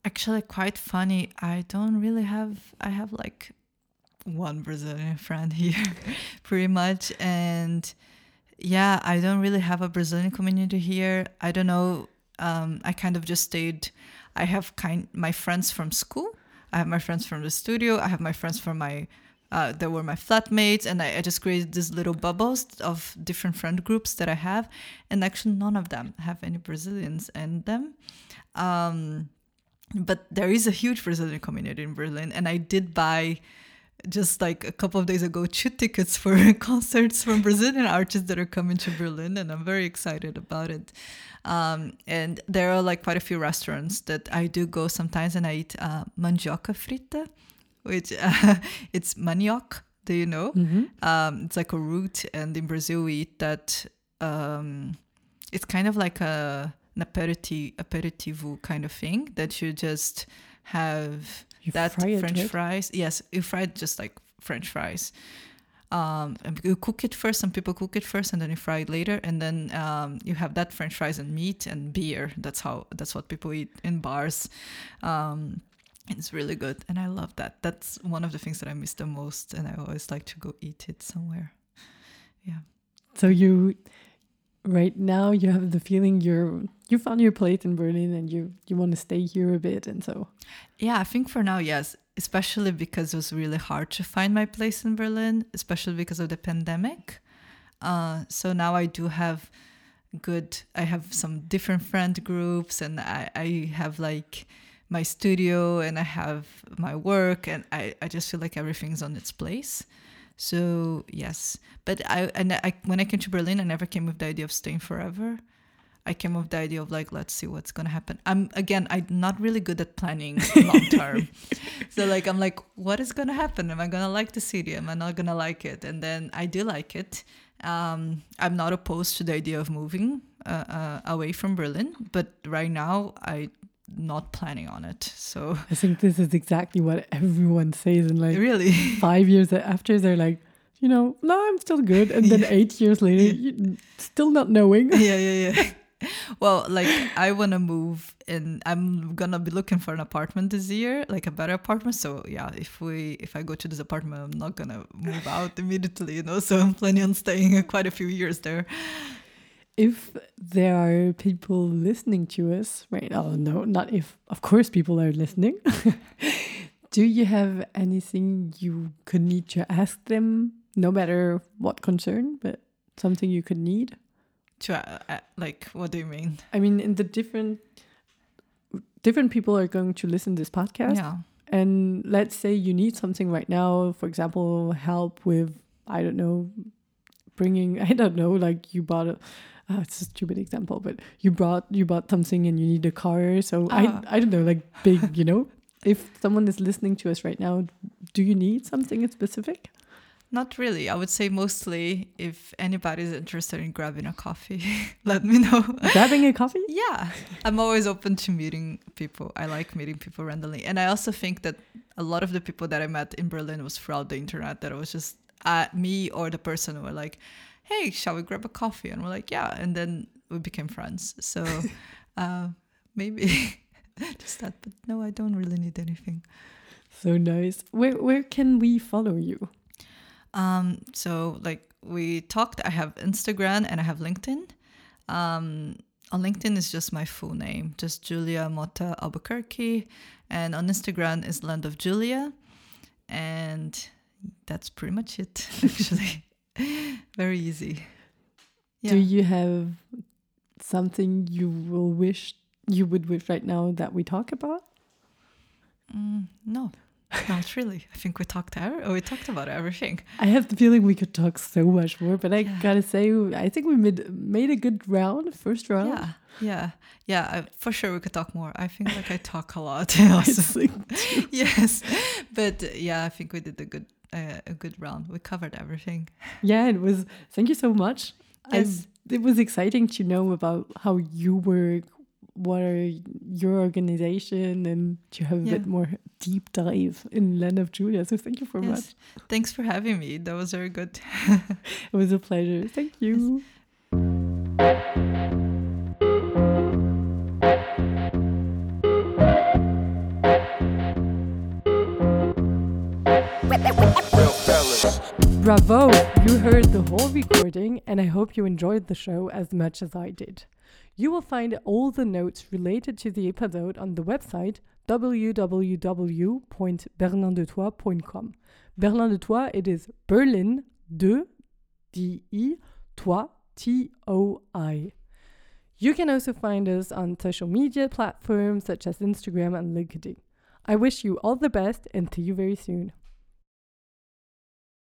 actually quite funny. I don't really have. I have like one Brazilian friend here, pretty much, and yeah, I don't really have a Brazilian community here. I don't know. Um, I kind of just stayed. I have kind my friends from school. I have my friends from the studio. I have my friends from my. Uh, that were my flatmates, and I, I just created these little bubbles of different friend groups that I have, and actually none of them have any Brazilians in them. Um, but there is a huge Brazilian community in Berlin, and I did buy just like a couple of days ago two tickets for concerts from Brazilian artists that are coming to Berlin, and I'm very excited about it. Um, and there are like quite a few restaurants that I do go sometimes, and I eat uh, mandioca frita, which uh, it's manioc Do you know? Mhm. Um, it's like a root, and in Brazil we eat that. Um, it's kind of like a an aperitivo, aperitivo kind of thing that you just have You that fry it, French right? fries. Yes, you fry it just like French fries. Um, and you cook it first. Some people cook it first, and then you fry it later. And then um, you have that French fries and meat and beer. That's how. That's what people eat in bars. Um, it's really good, and I love that. That's one of the things that I miss the most, and I always like to go eat it somewhere. Yeah. So you, right now, you have the feeling you're you found your place in Berlin, and you you want to stay here a bit, and so Yeah, I think for now, yes. Especially because it was really hard to find my place in Berlin, especially because of the pandemic. Uh, so now I do have good, I have some different friend groups and I, I have like my studio and I have my work and I, I just feel like everything's on its place. So yes, but I, and I when I came to Berlin, I never came with the idea of staying forever. I came with the idea of like, let's see what's gonna happen. I'm again, I'm not really good at planning long term. so like, I'm like, what is gonna happen? Am I gonna like the city? Am I not gonna like it? And then I do like it. Um, I'm not opposed to the idea of moving uh, uh, away from Berlin, but right now I not planning on it. So I think this is exactly what everyone says, and like really, five years after, they're like, you know, no, I'm still good, and then Yeah. eight years later, Yeah. still not knowing. yeah, yeah, yeah. Well, like I want to move and I'm gonna be looking for an apartment this year, like a better apartment. So yeah, if we if I go to this apartment, I'm not gonna move out immediately, you know. So I'm planning on staying quite a few years there. If there are people listening to us right now, no, not if, of course, people are listening. Do you have anything you could need to ask them, no matter what concern, but something you could need? To uh, uh, like, what do you mean? I mean, in the different different people are going to listen to this podcast, Yeah, and let's say you need something right now, for example, help with I don't know, bringing I don't know, like you bought a. Oh, it's a stupid example, but you brought you bought something and you need a car. So Ah. I I don't know, like big, you know. If someone is listening to us right now, do you need something specific? not really. I would say mostly if anybody's interested in grabbing a coffee, let me know. Grabbing a coffee? Yeah, I'm always open to meeting people. I like meeting people randomly, and I also think that a lot of the people that I met in Berlin was throughout the internet. That it was just uh, me or the person who were like, "Hey, shall we grab a coffee?" And we're like, "Yeah," and then we became friends. So uh, maybe just that. But no, I don't really need anything. So nice. Where where can we follow you? Um, so like we talked, I have Instagram and I have LinkedIn. Um, on LinkedIn is just my full name, just Julia Mota Albuquerque, and on Instagram is Land of Julia, and that's pretty much it. Actually, very easy. Do you have something you will wish you would wish right now that we talk about? Mm, no, not really. I think we talked. We talked about everything. I have the feeling we could talk so much more, but I Yeah. gotta say, I think we made made a good round, first round. Yeah, yeah, yeah. I, for sure, we could talk more. I think like I talk a lot. Yes, but yeah, I think we did a good uh, a good round. We covered everything. yeah, it was. Thank you so much. Yes. I, it was exciting to know about how you work, what are your organization, and to have a Yeah. bit more deep dive in Land of Julia. So thank you so much. Thanks for having me. That was very good. It was a pleasure. Thank you. Real Bravo! You heard the whole recording, and I hope you enjoyed the show as much as I did. You will find all the notes related to the episode on the website www.berlindetois.com. Berlin de Toi, it is Berlin de D-E, Toi, T-O-I. You can also find us on social media platforms such as Instagram and LinkedIn. I wish you all the best and see you very soon.